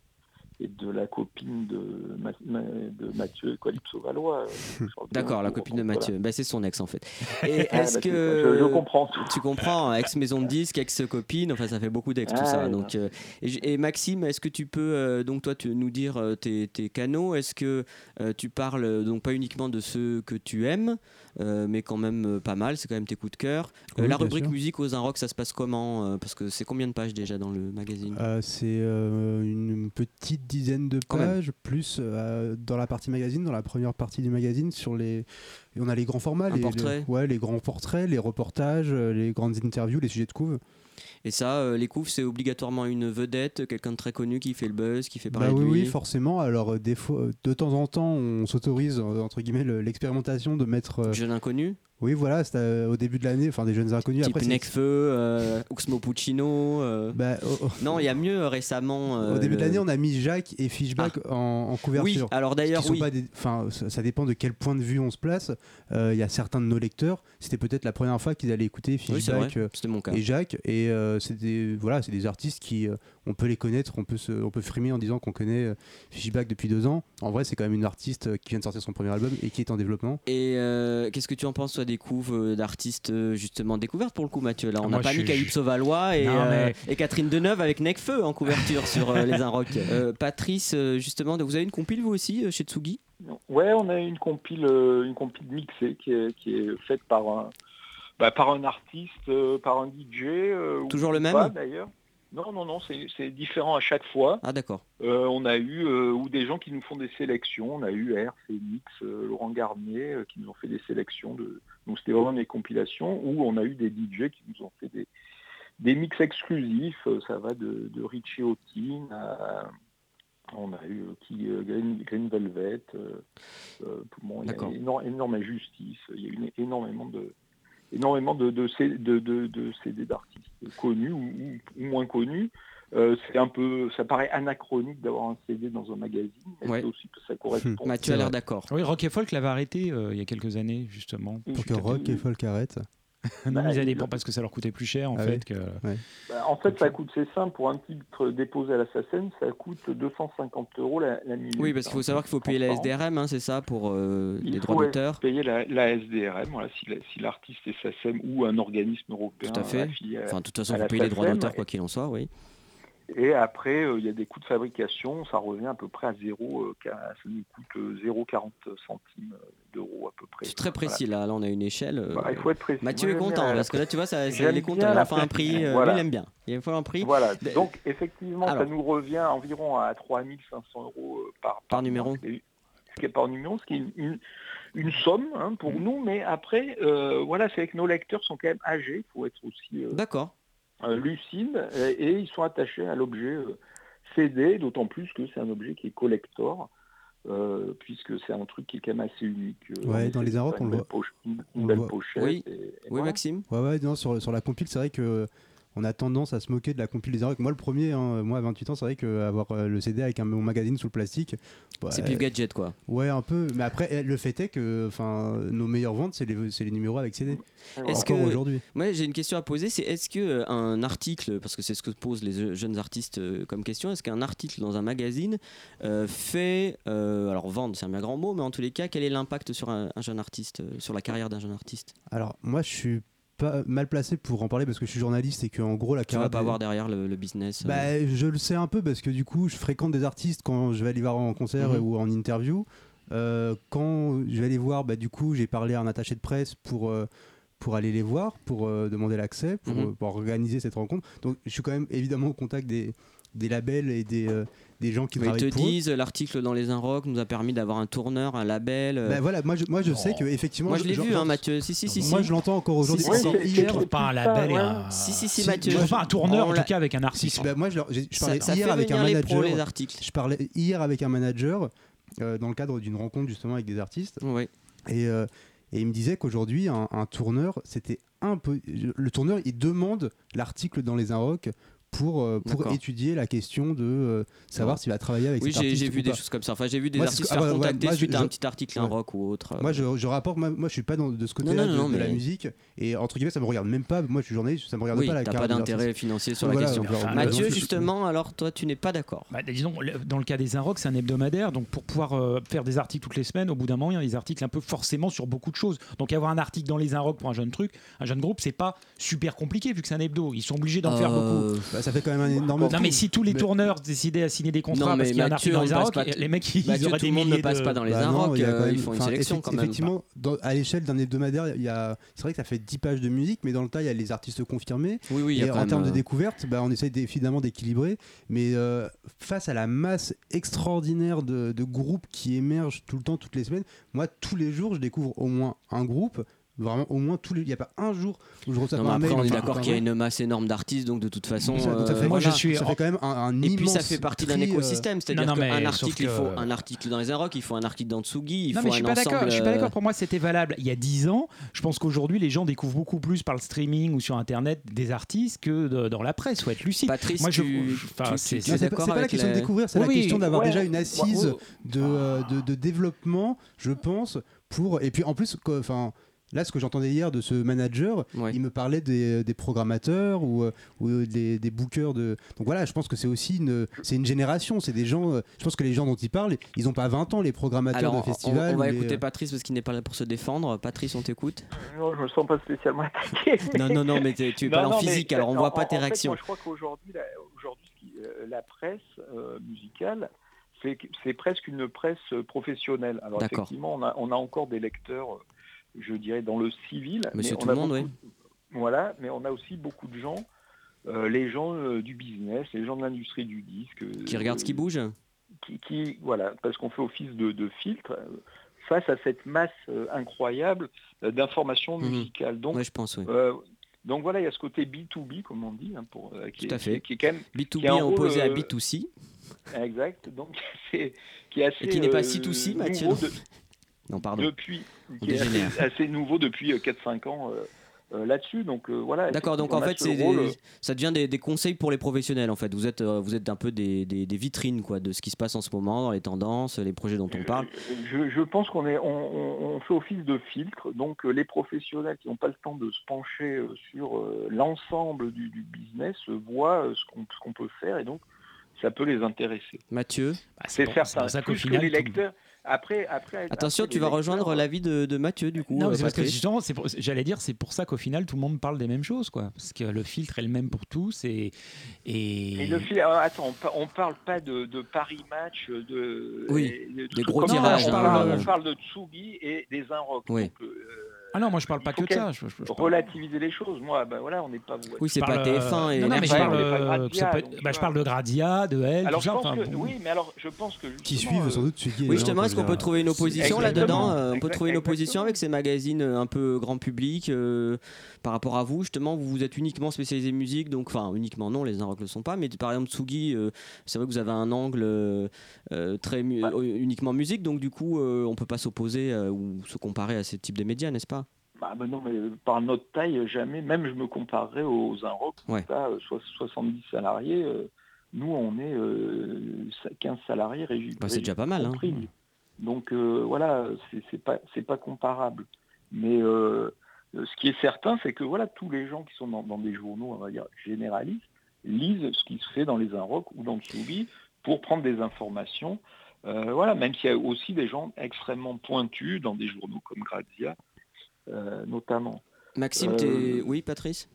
et de la copine de, Ma- Ma- de Mathieu Calypso Valois. euh, Charles D'accord, la Gainsbourg. copine de Mathieu. Bah, c'est son ex en fait. [LAUGHS] Et Ah, est-ce bah, que. je, je comprends tout. Tu comprends, ex maison de [LAUGHS] disque, ex copine, enfin ça fait beaucoup d'ex tout Ah, ça. Donc, euh, et, Maxime, est-ce que tu peux euh, donc toi tu, nous dire tes, tes canaux? Est-ce que euh, tu parles donc pas uniquement de ceux que tu aimes, mais quand même euh, pas mal, c'est quand même tes coups de cœur. Euh, Oui, la rubrique sûr. musique aux un rock, ça se passe comment euh, Parce que c'est combien de pages déjà dans le magazine? Euh, c'est euh, une petite dizaine de pages, plus euh, dans la partie magazine, dans la première partie du magazine, sur les, et on a les grands formats, les, ouais, les grands portraits, les reportages, euh, les grandes interviews, les sujets de couve. Et ça, euh, les couves, c'est obligatoirement une vedette, quelqu'un de très connu qui fait le buzz, qui fait Bah parler oui, de lui. oui, forcément. Alors euh, des fois, euh, de temps en temps, on s'autorise entre guillemets le- l'expérimentation de mettre. Jeune inconnu, oui, voilà, c'était euh, au début de l'année, enfin des jeunes inconnus. type Après, Necfeu, euh, Oxmo Puccino. euh, bah, au, au- Non, il y a mieux euh, récemment. au début de l'année, on a mis Jacques et Fishback en, en Oui, couverture. alors qui d'ailleurs, oui. enfin, ça, ça dépend de quel point de vue on se place. Il y a certains de nos lecteurs, c'était peut-être la première fois qu'ils allaient écouter Oui, Fishback c'était et Jacques, et euh, c'est des voilà, c'est des artistes qui, on peut les connaître, on peut se, on peut frimer en disant qu'on connaît euh, Fishback depuis deux ans. En vrai, c'est quand même une artiste euh, qui vient de sortir son premier album et qui est en développement. Et euh, qu'est-ce que tu en penses, toi, des couves d'artistes justement découvertes pour le coup, Mathieu? Là, on n'a pas mis Calypso Valois et, Non, euh, mais- et Catherine Deneuve avec Necfeu en couverture sur euh, les Inrocks. [LAUGHS] Euh, Patrice, justement, vous avez une compile vous aussi chez Tsugi? Ouais, on a une compile, euh, une compile mixée qui est, qui est faite par un, bah, par un artiste, euh, par un DJ. euh, ou Toujours le même? d'ailleurs. Non, non, non, c'est différent à chaque fois. Ah, d'accord. Euh, on a eu euh, ou des gens qui nous font des sélections. On a eu R, Phoenix, euh, Laurent Garnier qui nous ont fait des sélections. De... Donc c'était vraiment des compilations. Ou on a eu des DJ qui nous ont fait des, des mix exclusifs. Ça va de, de Richie à... On a eu qui, Green, Green Velvet. bon, il y a D'accord. énorme, énorme justice. Il y a eu énormément de énormément de, de, C- de, de- de CD d'artistes connus ou, ou- ou moins connus. Euh, c'est un peu, ça paraît anachronique d'avoir un CD dans un magazine, mais Ouais. c'est aussi que ça correspond. Mathieu a C'est l'air d'accord. Oui, Rock et Folk l'avait arrêté euh, il y a quelques années, justement. Pour que rock et folk arrêtent. [LAUGHS] non, Bah, ils allaient pas parce que ça leur coûtait plus cher, en Ah fait. oui. Que... Bah, en fait, ça coûte, c'est simple, pour un titre déposé à la SACEM, ça coûte 250 euros la, la minute. Oui, parce qu'il faut savoir qu'il faut payer la. SDRM, hein, c'est ça, pour euh, les droits d'auteur. payer la, la SDRM, voilà, si la- si l'artiste est SACEM ou un organisme européen Tout à fait. affilié à- Enfin, de toute façon, faut payer les droits d'auteur, quoi qu'il en soit, oui. Et après, euh, il y a des coûts de fabrication, ça revient à peu près à zéro, euh, ça nous coûte euh, 0,40 centimes d'euros à peu près. C'est très précis, là. Là, on a une échelle. euh. Bah, il faut être précis. Mathieu est content, la- parce que là, tu vois, ça, ça, il est content. Il a enfin un prix. euh, Voilà. lui, il aime bien. Il a enfin un prix. Voilà, donc effectivement, Alors. ça nous revient environ à 3500 euros euh, par, Par numéro. Ce qui est- par numéro, ce qui est une, une- somme hein, pour Mhm. nous, mais après, euh, voilà, c'est que nos lecteurs sont quand même âgés, il faut être aussi, euh, D'accord. Euh, lucide et, et ils sont attachés à l'objet euh, CD, d'autant plus que c'est un objet qui est collector. euh, puisque c'est un truc qui est quand même assez unique. euh, Ouais, dans les Arocs, on le voit. poche- une- On une le belle voit. pochette. Oui. et- et Oui, voilà. Maxime Ouais, ouais, non, sur, sur la compile, c'est vrai que on a tendance à se moquer de la compile des Arocs. Moi, le premier, hein, moi à 28 ans, c'est vrai qu'avoir le CD avec un mon magazine sous le plastique, bah, C'est pif gadget quoi. ouais, un peu. Mais après, eh, le fait est que enfin, nos meilleures ventes, c'est les, numéros avec CD. Est-ce Encore que- aujourd'hui. Moi, j'ai une question à poser, c'est est-ce que euh, un article, parce que c'est ce que posent les je- jeunes artistes euh, comme question, est-ce qu'un article dans un magazine euh, fait, euh, alors vendre, c'est un bien grand mot, mais en tous les cas, quel est l'impact sur un, un jeune artiste, euh, sur la carrière d'un jeune artiste? Alors, moi, je suis pas mal placé pour en parler parce que je suis journaliste et que en gros, la Tu vas pas des- voir derrière le, le business. euh, Bah, je le sais un peu parce que du coup, je fréquente des artistes quand je vais aller voir en concert Mhm. ou en interview. Euh, quand je vais les voir, bah, du coup, j'ai parlé à un attaché de presse pour, euh, pour aller les voir, pour demander l'accès, pour, Mhm. pour organiser cette rencontre. Donc, je suis quand même évidemment au contact des, des labels et des, des gens qui ils travaillent te pour disent l'article dans les Inrocks nous a permis d'avoir un tourneur, un label. euh. Bah, voilà, moi je, moi, je sais que effectivement. Moi je l'ai vu, hein, Mathieu. Si, si, si. Moi, si. je l'entends encore aujourd'hui. Si, si, Je trouve pas un label et un. Si, si, si, Si, Mathieu. Je trouve pas un tourneur en tout cas avec un artiste. bah, moi, je, parlais ça hier avec un venir les pros, manager. les articles. Je parlais hier avec un manager euh, dans le cadre d'une rencontre justement avec des artistes. Oui. Et, euh, et il me disait qu'aujourd'hui, un, un tourneur, c'était un peu. Le tourneur, il demande l'article dans les Inrocks pour, euh, pour étudier la question de euh, savoir Ouais. s'il va travailler avec Oui, cet j'ai artiste j'ai ou vu des pas. choses comme ça. Enfin, j'ai vu des Moi, artistes ah, ouais, ouais, contacter moi, je- suite à je- un petit article, un rock ou autre. euh. Moi je, je rapporte, moi, moi, je suis pas dans, de ce côté-là non, de, non, de la musique et entre guillemets ça me regarde même pas. Moi je suis journaliste, ça me regarde oui, pas la t'as carrière pas d'intérêt financier sur la question. alors, Mathieu, donc, justement, alors toi, tu n'es pas d'accord. Bah, disons, dans le cas des Inrocks, c'est un hebdomadaire, donc pour pouvoir euh, faire des articles toutes les semaines, au bout d'un moment, il y a des articles un peu forcément sur beaucoup de choses. Donc avoir un article dans les Inrocks pour un jeune truc, un jeune groupe, c'est pas super compliqué vu que c'est un hebdo. Ils sont obligés d'en faire beaucoup. Bah, ça fait quand même un énorme. Non mais si tous les tourneurs décidaient à signer des contrats Non, parce qu'il y a un Mathieu, article dans les pas- les mecs ils Mathieu, auraient tout des le monde ne passe pas dans les Bah non, il euh, ils font une sélection quand même. Effectivement, dans- à l'échelle d'un hebdomadaire, il y a, c'est vrai que ça fait 10 pages de musique, mais dans le tas, il y a les artistes confirmés. Oui, oui, et en termes de euh, découverte, bah, on essaie évidemment d'équilibrer, mais euh, face à la masse extraordinaire de, de groupes qui émergent tout le temps, toutes les semaines, moi, tous les jours, je découvre au moins un groupe. Vraiment, au moins tous les. Il n'y a pas un jour où je reçois Non, pas un après, mail. on est enfin, d'accord qu'il y a une masse énorme d'artistes, donc de toute façon. Ça, ça euh, fait, moi, voilà. je suis ça en- fait quand même un, un Et puis ça fait partie d'un euh, écosystème, c'est-à-dire non, non, qu'un article, il faut un article dans les Inrocks, il faut un article dans Tsugi, il non faut mais je suis un pas d'accord. ensemble. Je suis pas euh, d'accord. Pour moi, c'était valable il y a 10 ans. Je pense qu'aujourd'hui, les gens découvrent beaucoup plus par le streaming ou sur Internet des artistes que de- dans la presse. Faut être lucide. Patrice, Moi, je- tu, enfin, tu- c'est- pas, d'accord c'est pas la question de découvrir, c'est la question d'avoir déjà une assise de, euh, développement, je pense, pour et puis en plus, enfin. Là, ce que j'entendais hier de ce manager, Ouais. il me parlait des, des programmateurs ou, euh, ou des, des bookers de. Donc voilà, je pense que c'est aussi une, c'est une génération. C'est des gens. euh, Je pense que les gens dont il parle, ils n'ont pas 20 ans, les programmateurs Alors, de on- festivals. on, va les- écouter Patrice parce qu'il n'est pas là pour se défendre. Patrice, on t'écoute. Non, je me sens pas spécialement attaqué. [LAUGHS] Non, non, non, mais t'es- tu es Non, pas là en mais, physique, alors on en- voit pas en- tes en fait, réactions. moi, je crois qu'aujourd'hui, la, aujourd'hui, euh, la presse euh, musicale, c'est c'est presque une presse euh, professionnelle. Alors D'accord. effectivement, on a, on a encore des lecteurs, euh, je dirais, dans le civil. Monsieur mais tout on a le monde, beaucoup- Voilà, mais on a aussi beaucoup de gens, euh, les gens euh, du business, les gens de l'industrie du disque. euh, Qui regarde ce qui bouge qui, qui- voilà, parce qu'on fait office de, de filtre face à cette masse incroyable d'informations Mhm. musicales. Donc, Ouais, je pense, oui. donc voilà, il y a ce côté B2B, comme on dit, hein, pour, qui, Tout à est, fait. qui est quand même B2B qui rôle, opposé à euh, B2C. exact, donc [LAUGHS] c'est qui est assez Et qui n'est pas euh, C2C, Mathieu. nouveau de- Non, pardon. depuis, qui est assez, assez nouveau depuis euh, 4-5 ans euh, euh, là-dessus. Donc euh, voilà. D'accord, donc en fait, c'est des- ça devient des, des conseils pour les professionnels. En fait, vous êtes, euh, vous êtes un peu des, des- des vitrines quoi, de ce qui se passe en ce moment, dans les tendances, les projets dont on parle. Je, je pense qu'on est, on, on- on fait office de filtre, donc euh, les professionnels qui n'ont pas le temps de se pencher euh, sur euh, l'ensemble du, du business euh, voient euh, ce qu'on peut faire et donc ça peut les intéresser. Mathieu, Bah, C'est faire ça. Plus que final, les tout- lecteurs. Après, après. attention, après, tu vas rejoindre l'avis de, de Mathieu du coup. Non, euh, mais c'est parce que justement, j'allais dire, c'est pour ça qu'au final, tout le monde parle des mêmes choses, quoi. Parce que le filtre est le même pour tous et. et... Et le fil, alors, attends, on, pa- on parle pas de, de Paris Match, de, Oui, de des gros tirages, On parle, euh. on parle de Tsugi et des Inrocks. Oui. Donc, euh, Ah non, moi je parle pas que de ça. qu'elle- je- je- je parle- relativiser les choses. Moi, ben voilà, on n'est pas. Oui, c'est pas parle, TF1 et non, non, mais je parle, pas euh, donc, bah, je vois. parle de Gradia, de elle, Alors tout je ça. pense enfin, que bon. oui, mais alors je pense que Qui suivent euh, sans doute Oui, justement, gens, est-ce qu'on peut trouver une opposition là-dedans Euh, On peut trouver une opposition exactement. avec ces magazines euh, un peu grand public euh, par rapport à vous, justement, vous, vous êtes uniquement spécialisé musique, donc, enfin, uniquement non, les uns ne le sont pas, mais par exemple, Tsugi, euh, c'est vrai que vous avez un angle euh, euh, très mu- Ouais. euh, uniquement musique, donc du coup, euh, on peut pas s'opposer euh, ou se comparer à ce type de médias, n'est-ce pas? Bah, non, mais par notre taille, jamais. Même je me comparerais aux Inrock, Ouais. là, euh, so- 70 salariés. euh, nous, on est euh, 15 salariés régis. Bah, c'est déjà pas mal, hein. Donc euh, voilà, c'est pas c'est pas comparable. Mais euh, ce qui est certain, c'est que voilà, tous les gens qui sont dans, dans des journaux, on va dire généralistes, lisent ce qui se fait dans les Inrock ou dans le Soubi pour prendre des informations. Euh, voilà, même s'il y a aussi des gens extrêmement pointus dans des journaux comme Grazia, euh, notamment. Maxime, Euh, t'es- oui, Patrice?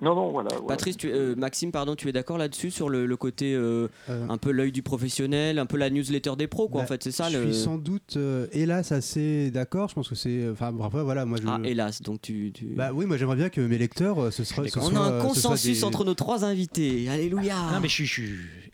Non, non, voilà. voilà. Patrice, tu- euh, Maxime, pardon, tu es d'accord là-dessus sur le, le côté euh, Euh, un peu l'œil du professionnel, un peu la newsletter des pros, quoi, en Bah, fait, c'est ça Je le. suis sans doute, euh, hélas, assez d'accord. Je pense que c'est. Enfin, après, voilà, moi je. Ah, hélas, donc tu. tu- Bah oui, moi j'aimerais bien que mes lecteurs, ce sera. ce on soit, a un consensus des- entre nos trois invités. Alléluia. Non, mais je suis. je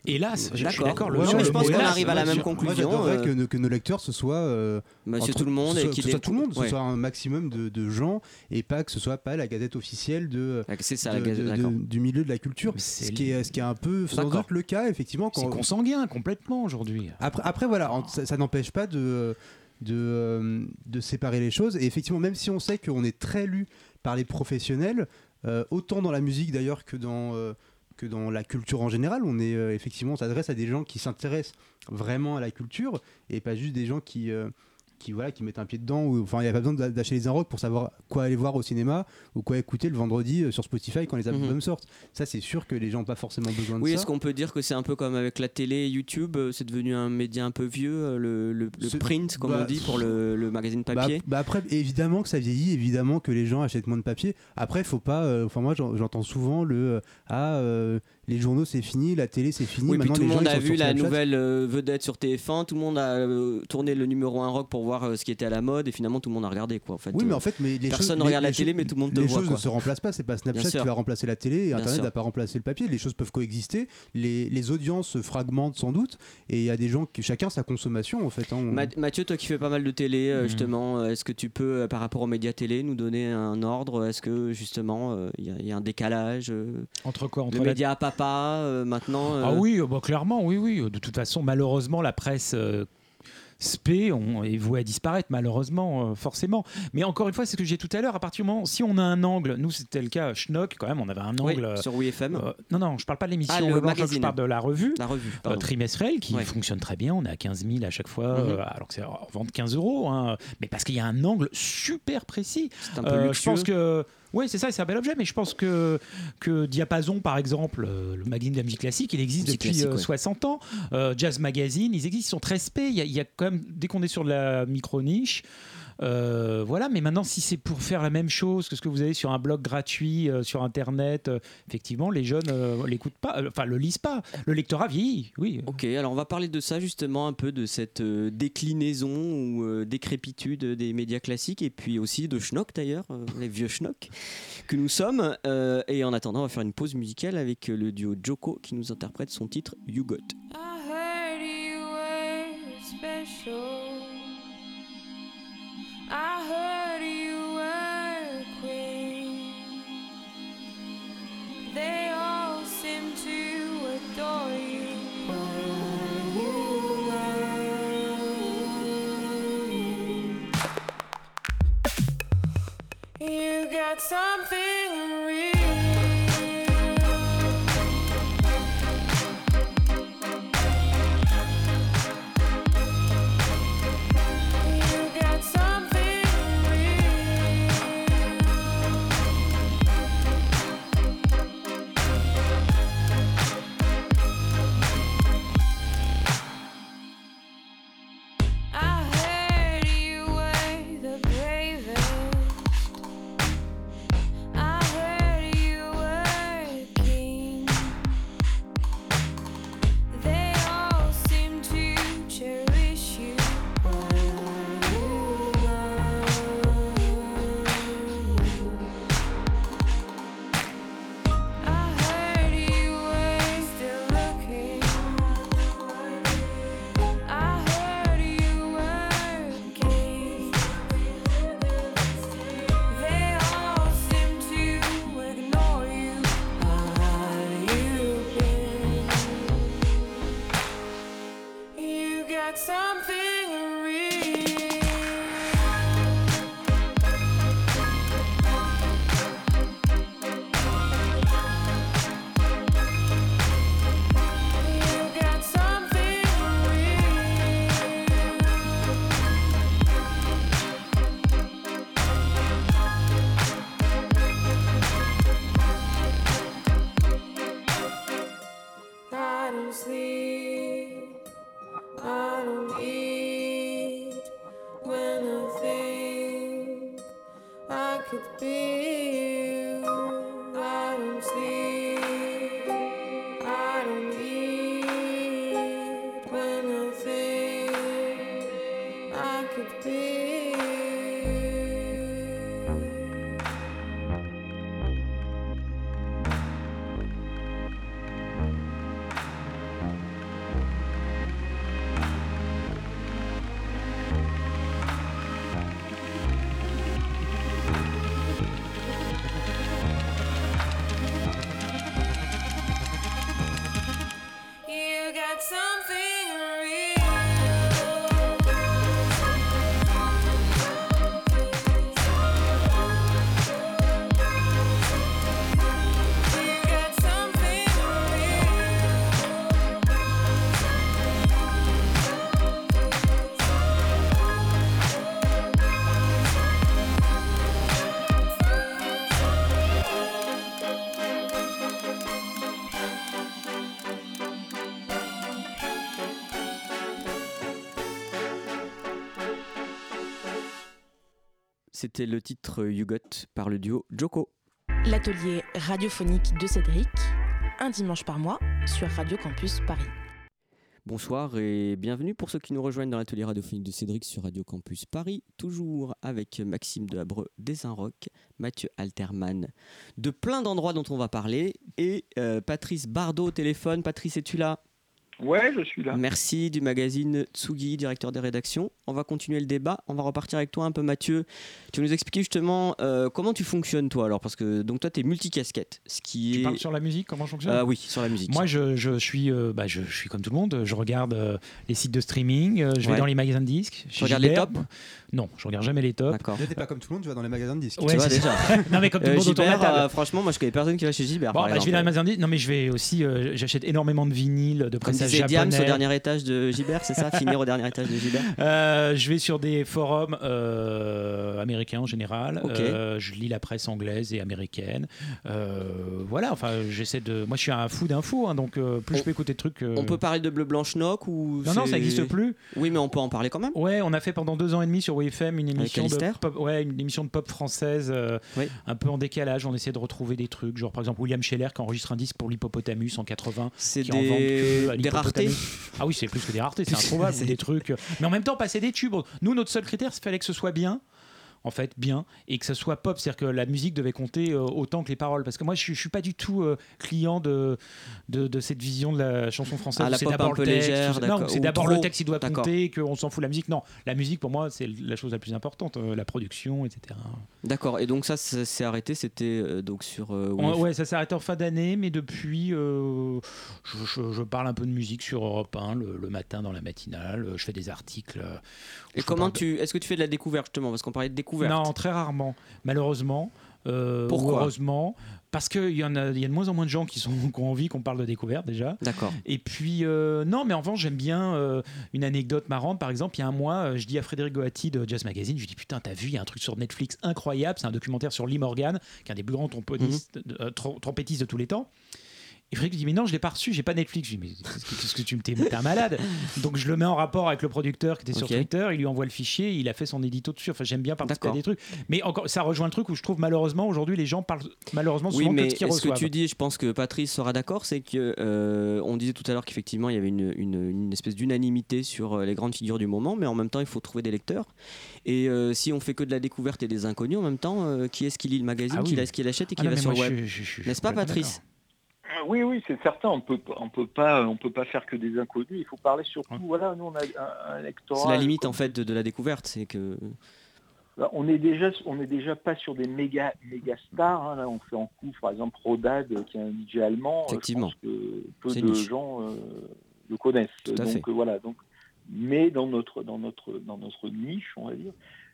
Hélas, je- je suis D'accord. Ouais, sur mais je pense qu'on arrive à la même conclusion. Moi euh, que, nos- que nos lecteurs ce soit. euh, Monsieur entre- tout le monde ce et soit- qui tout le monde, ce soit un maximum de, de gens et pas que ce soit pas la gazette officielle de. Ah, C'est ça, de- gaz- de- de- d'accord. du milieu de la culture, ce qui, est, ce qui est un peu sans doute le cas effectivement C'est consanguin complètement aujourd'hui. Après, après voilà, ça, ça n'empêche pas de, de, euh, de séparer les choses. Et effectivement, même si on sait qu'on est très lu par les professionnels, euh, autant dans la musique d'ailleurs que dans, euh, que dans la culture en général, on est effectivement, on s'adresse à des gens qui s'intéressent vraiment à la culture et pas juste des gens qui qui voilà qui mettent un pied dedans ou enfin il n'y a pas besoin d'a- d'acheter les Inrock pour savoir quoi aller voir au cinéma ou quoi écouter le vendredi euh, sur Spotify quand les albums Mhm. sortent ça c'est sûr que les gens n'ont pas forcément besoin de Oui, ça est-ce qu'on peut dire que c'est un peu comme avec la télé et YouTube, euh, c'est devenu un média un peu vieux, euh, le, le- print, comme bah, on dit, pour le, le magazine Bah, papier bah après, évidemment que ça vieillit, évidemment que les gens achètent moins de papier. Après, faut pas. euh, Enfin, moi, j'en- j'entends souvent le euh, ah euh, les journaux c'est fini, la télé c'est fini. Oui, puis Maintenant, tout le les gens, monde a vu la nouvelle euh, vedette sur TF1, tout le monde a euh, tourné le numéro 1 rock pour voir euh, ce qui était à la mode, et finalement tout le monde a regardé, quoi. En fait, Oui, mais Euh, en fait, mais les personne choses, ne les- regarde la les télé, choses- mais tout le monde te les voit, choses quoi. ne se remplacent pas. C'est pas Snapchat qui va remplacer la télé et Bien Internet sûr. va pas remplacer le papier. Les choses peuvent coexister. Les, les audiences se fragmentent sans doute, et il y a des gens qui chacun sa consommation en fait. hein. On- Mathieu, toi qui fais pas mal de télé, euh, Mhm. justement, euh, est-ce que tu peux, euh, par rapport aux médias télé, nous donner un ordre? Est-ce que justement, euh, il y, a- il y a un décalage euh, Entre quoi? Entre Le la- média à papa, euh, maintenant euh, Ah oui, euh, bah, clairement, oui, oui. De toute façon, malheureusement, la presse spé on, est vouée à disparaître, malheureusement, euh, forcément. Mais encore une fois, c'est ce que j'ai dit tout à l'heure. À partir du moment, si on a un angle, nous c'était le cas, Schnock, quand même, on avait un angle. sur WFM, euh, non, non, je parle pas de l'émission, Ah, le je parle de la revue. la revue. euh, trimestrielle qui Ouais. fonctionne très bien, on est à 15 000 à chaque fois, Mhm. alors que c'est en vente 15 euros, hein. mais parce qu'il y a un angle super précis. Un peu je pense que oui, c'est ça, c'est un bel objet, mais je pense que, que Diapason, par exemple, euh, le magazine de la musique classique, il existe Musique depuis classique, euh, ouais. 60 ans. Euh, Jazz Magazine, ils existent, ils sont très spé. Il y, a, il y a quand même, dès qu'on est sur de la micro-niche, euh, voilà, mais maintenant, si c'est pour faire la même chose que ce que vous avez sur un blog gratuit, euh, sur Internet, euh, effectivement, les jeunes euh, l'écoutent pas, euh, enfin, le lisent pas. Le lectorat vieillit, oui. Ok, alors on va parler de ça justement un peu de cette euh, déclinaison ou euh, décrépitude des médias classiques et puis aussi de Schnock d'ailleurs, euh, les vieux Schnock que nous sommes. Euh, et en attendant, on va faire une pause musicale avec euh, le duo Joko qui nous interprète son titre You Got. I heard you were special. I heard you were queen. They all seem to adore you. You got something C'était le titre You Got par le duo Joko. L'atelier radiophonique de Cédric, un dimanche par mois sur Radio Campus Paris. Bonsoir et bienvenue pour ceux qui nous rejoignent dans l'atelier radiophonique de Cédric sur Radio Campus Paris, toujours avec Maxime de Habreux des Inrocks, Mathieu Alterman de plein d'endroits dont on va parler et euh, Patrice Bardot au téléphone. Patrice, es-tu là? Ouais, je suis là. Merci du magazine Tsugi, directeur des rédactions. On va continuer le débat. On va repartir avec toi un peu, Mathieu. Tu vas nous expliquer justement euh, comment tu fonctionnes, toi, alors, parce que donc toi, tu es multicasquette. Ce qui Tu est. parles sur la musique, comment je fonctionne? Ah oui, sur la musique. Moi, je, je suis, euh, bah, je, je suis comme tout le monde. Je regarde euh, les sites de streaming, euh, je vais dans les magasins de disques. Tu chez regardes les tops? Non, je regarde jamais les tops. D'accord. T'es pas comme tout le monde, tu vas dans les magasins de disques. Ouais, tu vois c'est déjà. ça. [LAUGHS] non, mais comme tout le Euh, monde autour de la Gilbert, table. euh, franchement, moi je connais personne qui va chez Gilbert. Bon, par bah, je vais dans les magasins de disques. Non, mais je vais aussi, euh, j'achète énormément de vinyles, de pressages disait Diams au dernier étage de Gilbert, c'est ça Finir au dernier étage de Gilbert [LAUGHS] Euh, je vais sur des forums euh, américains en général. Ok. Euh, je lis la presse anglaise et américaine. Voilà, enfin, j'essaie de. Moi, je suis un fou d'infos, hein, donc plus On- je peux écouter de trucs. On peut parler de Bleu Blanche Noc ou Non, non, ça n'existe plus. Oui, mais on peut en parler quand même. Ouais, on a fait pendant deux ans et demi sur WFM une émission de pop, ouais, une émission de pop française, Oui. un peu en décalage. On essaie de retrouver des trucs, genre par exemple William Scheller qui enregistre un disque pour l'Hippopotamus en 80. C'est en vendent des... raretés. Ah oui, c'est plus que des raretés, c'est [LAUGHS] introuvable, C'est- des trucs. Mais en même temps, passer des tubes. Nous, notre seul critère, il fallait que ce soit bien. En fait, bien, et que ça soit pop, c'est-à-dire que la musique devait compter euh, autant que les paroles. Parce que moi, je suis, je suis pas du tout euh, client de, de, de cette vision de la chanson française. Ah, c'est d'abord le texte, légère, non, c'est d'abord le texte qui doit compter, qu'on s'en fout de la musique. Non, la musique pour moi, c'est la chose la plus importante, euh, la production, etc. D'accord. Et donc ça, ça s'est arrêté. C'était donc sur. euh, Ouais, ça s'est arrêté en fin d'année, mais depuis, je, je- je parle un peu de musique sur Europe 1 le, le matin dans la matinale. Je fais des articles. Et comment tu Est-ce que tu fais de la découverte justement? Parce qu'on parlait de découverte. Non, très rarement, malheureusement. euh, Pourquoi? ou heureusement parce qu'il y en a, il y a de moins en moins de gens qui, sont, [LAUGHS] qui ont envie qu'on parle de découverte déjà. D'accord. Et puis, euh, non, mais en revanche, j'aime bien euh, une anecdote marrante. Par exemple, il y a un mois, je dis à Frédéric Goati de Jazz Magazine, je lui dis Putain, t'as vu, il y a un truc sur Netflix incroyable. C'est un documentaire sur Lee Morgan, qui est un des plus grands trompettistes, trom- trompettistes de tous les temps. Et Frédéric dit Mais non, je l'ai pas reçu, j'ai pas Netflix. Je lui dis Mais qu'est-ce que tu me t'es un malade Donc je le mets en rapport avec le producteur qui était sur Ok. Twitter, il lui envoie le fichier, il a fait son édito dessus. Enfin, j'aime bien participer à des trucs. Mais encore, ça rejoint le truc où je trouve malheureusement aujourd'hui les gens parlent malheureusement Oui, souvent mais que de ce qu'ils ce que reçoivent. tu dis, je pense que Patrice sera d'accord, c'est que euh, on disait tout à l'heure qu'effectivement il y avait une, une- une espèce d'unanimité sur euh, les grandes figures du moment, mais en même temps il faut trouver des lecteurs. Et euh, si on fait que de la découverte et des inconnus, en même temps, euh, qui est-ce qui lit le magazine, Ah oui. qui est-ce qui l'achète et Ah qui non, va mais sur le web N'est-ce pas, Patrice? Oui, oui, c'est certain. On peut, on peut pas, on peut pas faire que des inconnus. Il faut parler surtout. Voilà, nous on a un, un lectorat. C'est la limite comme- en fait de, de la découverte, c'est que Là, On est déjà, on est déjà pas sur des méga, méga stars. hein. Là, on fait en coup, par exemple, Rodad, qui est un DJ allemand. euh, Effectivement. Je pense que peu de niche. gens euh, le connaissent. Tout à donc fait. euh, voilà. Donc mais dans notre, dans notre, dans notre niche, on va dire,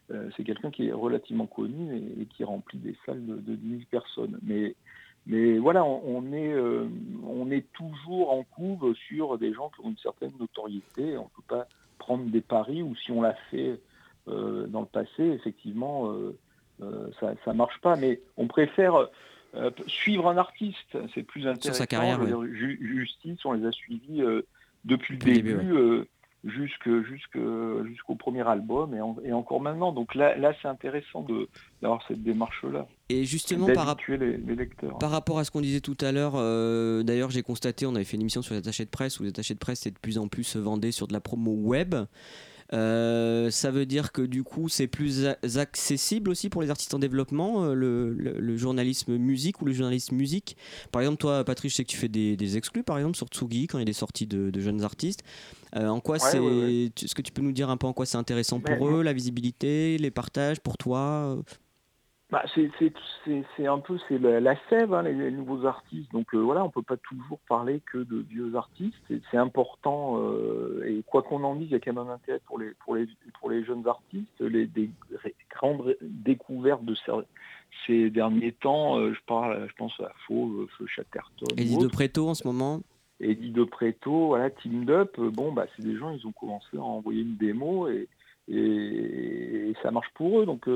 euh, c'est quelqu'un qui est relativement connu et, et qui remplit des salles de, de 10 000 personnes. Mais, mais voilà, on, on est, euh, on est toujours en couve sur des gens qui ont une certaine notoriété. On ne peut pas prendre des paris ou si on l'a fait euh, dans le passé, effectivement, euh, ça ne marche pas. Mais on préfère suivre un artiste. C'est plus intéressant. sa carrière, Ju- Justice, on les a suivis depuis, Depuis le début. début, jusqu'au premier album et, en- et encore maintenant. Donc là, là c'est intéressant de- d'avoir cette démarche-là. Et justement, par rapport d'habituer les, les lecteurs. Par rapport à ce qu'on disait tout à l'heure, euh, d'ailleurs j'ai constaté, on avait fait une émission sur les attachés de presse où les attachés de presse c'est de plus en plus se vendaient sur de la promo web. Euh, ça veut dire que du coup c'est plus accessible aussi pour les artistes en développement, euh, le, le- le journalisme musique ou le journalisme musique? Par exemple toi Patrice, je sais que tu fais des, des exclus par exemple sur Tsugi quand il y a des sorties de, de jeunes artistes. Euh, en quoi Ouais, c'est... ouais, ouais. tu- Est-ce que tu peux nous dire un peu en quoi c'est intéressant pour eux, la visibilité, les partages pour toi Bah, c'est un peu c'est la, la sève, hein, les, les nouveaux artistes. Donc euh, voilà, on peut pas toujours parler que de vieux artistes. C'est important euh, et quoi qu'on en dise, il y a quand même un intérêt pour les pour les pour les jeunes artistes. Les des grandes découvertes de ces, ces derniers temps, euh, je parle, je pense à Faux, Feu Chatterton. Eddie de. Préto en ce moment Eddie de Preto, voilà, Team Up, bon, bah, c'est des gens, ils ont commencé à envoyer une démo et, et, et ça marche pour eux. Donc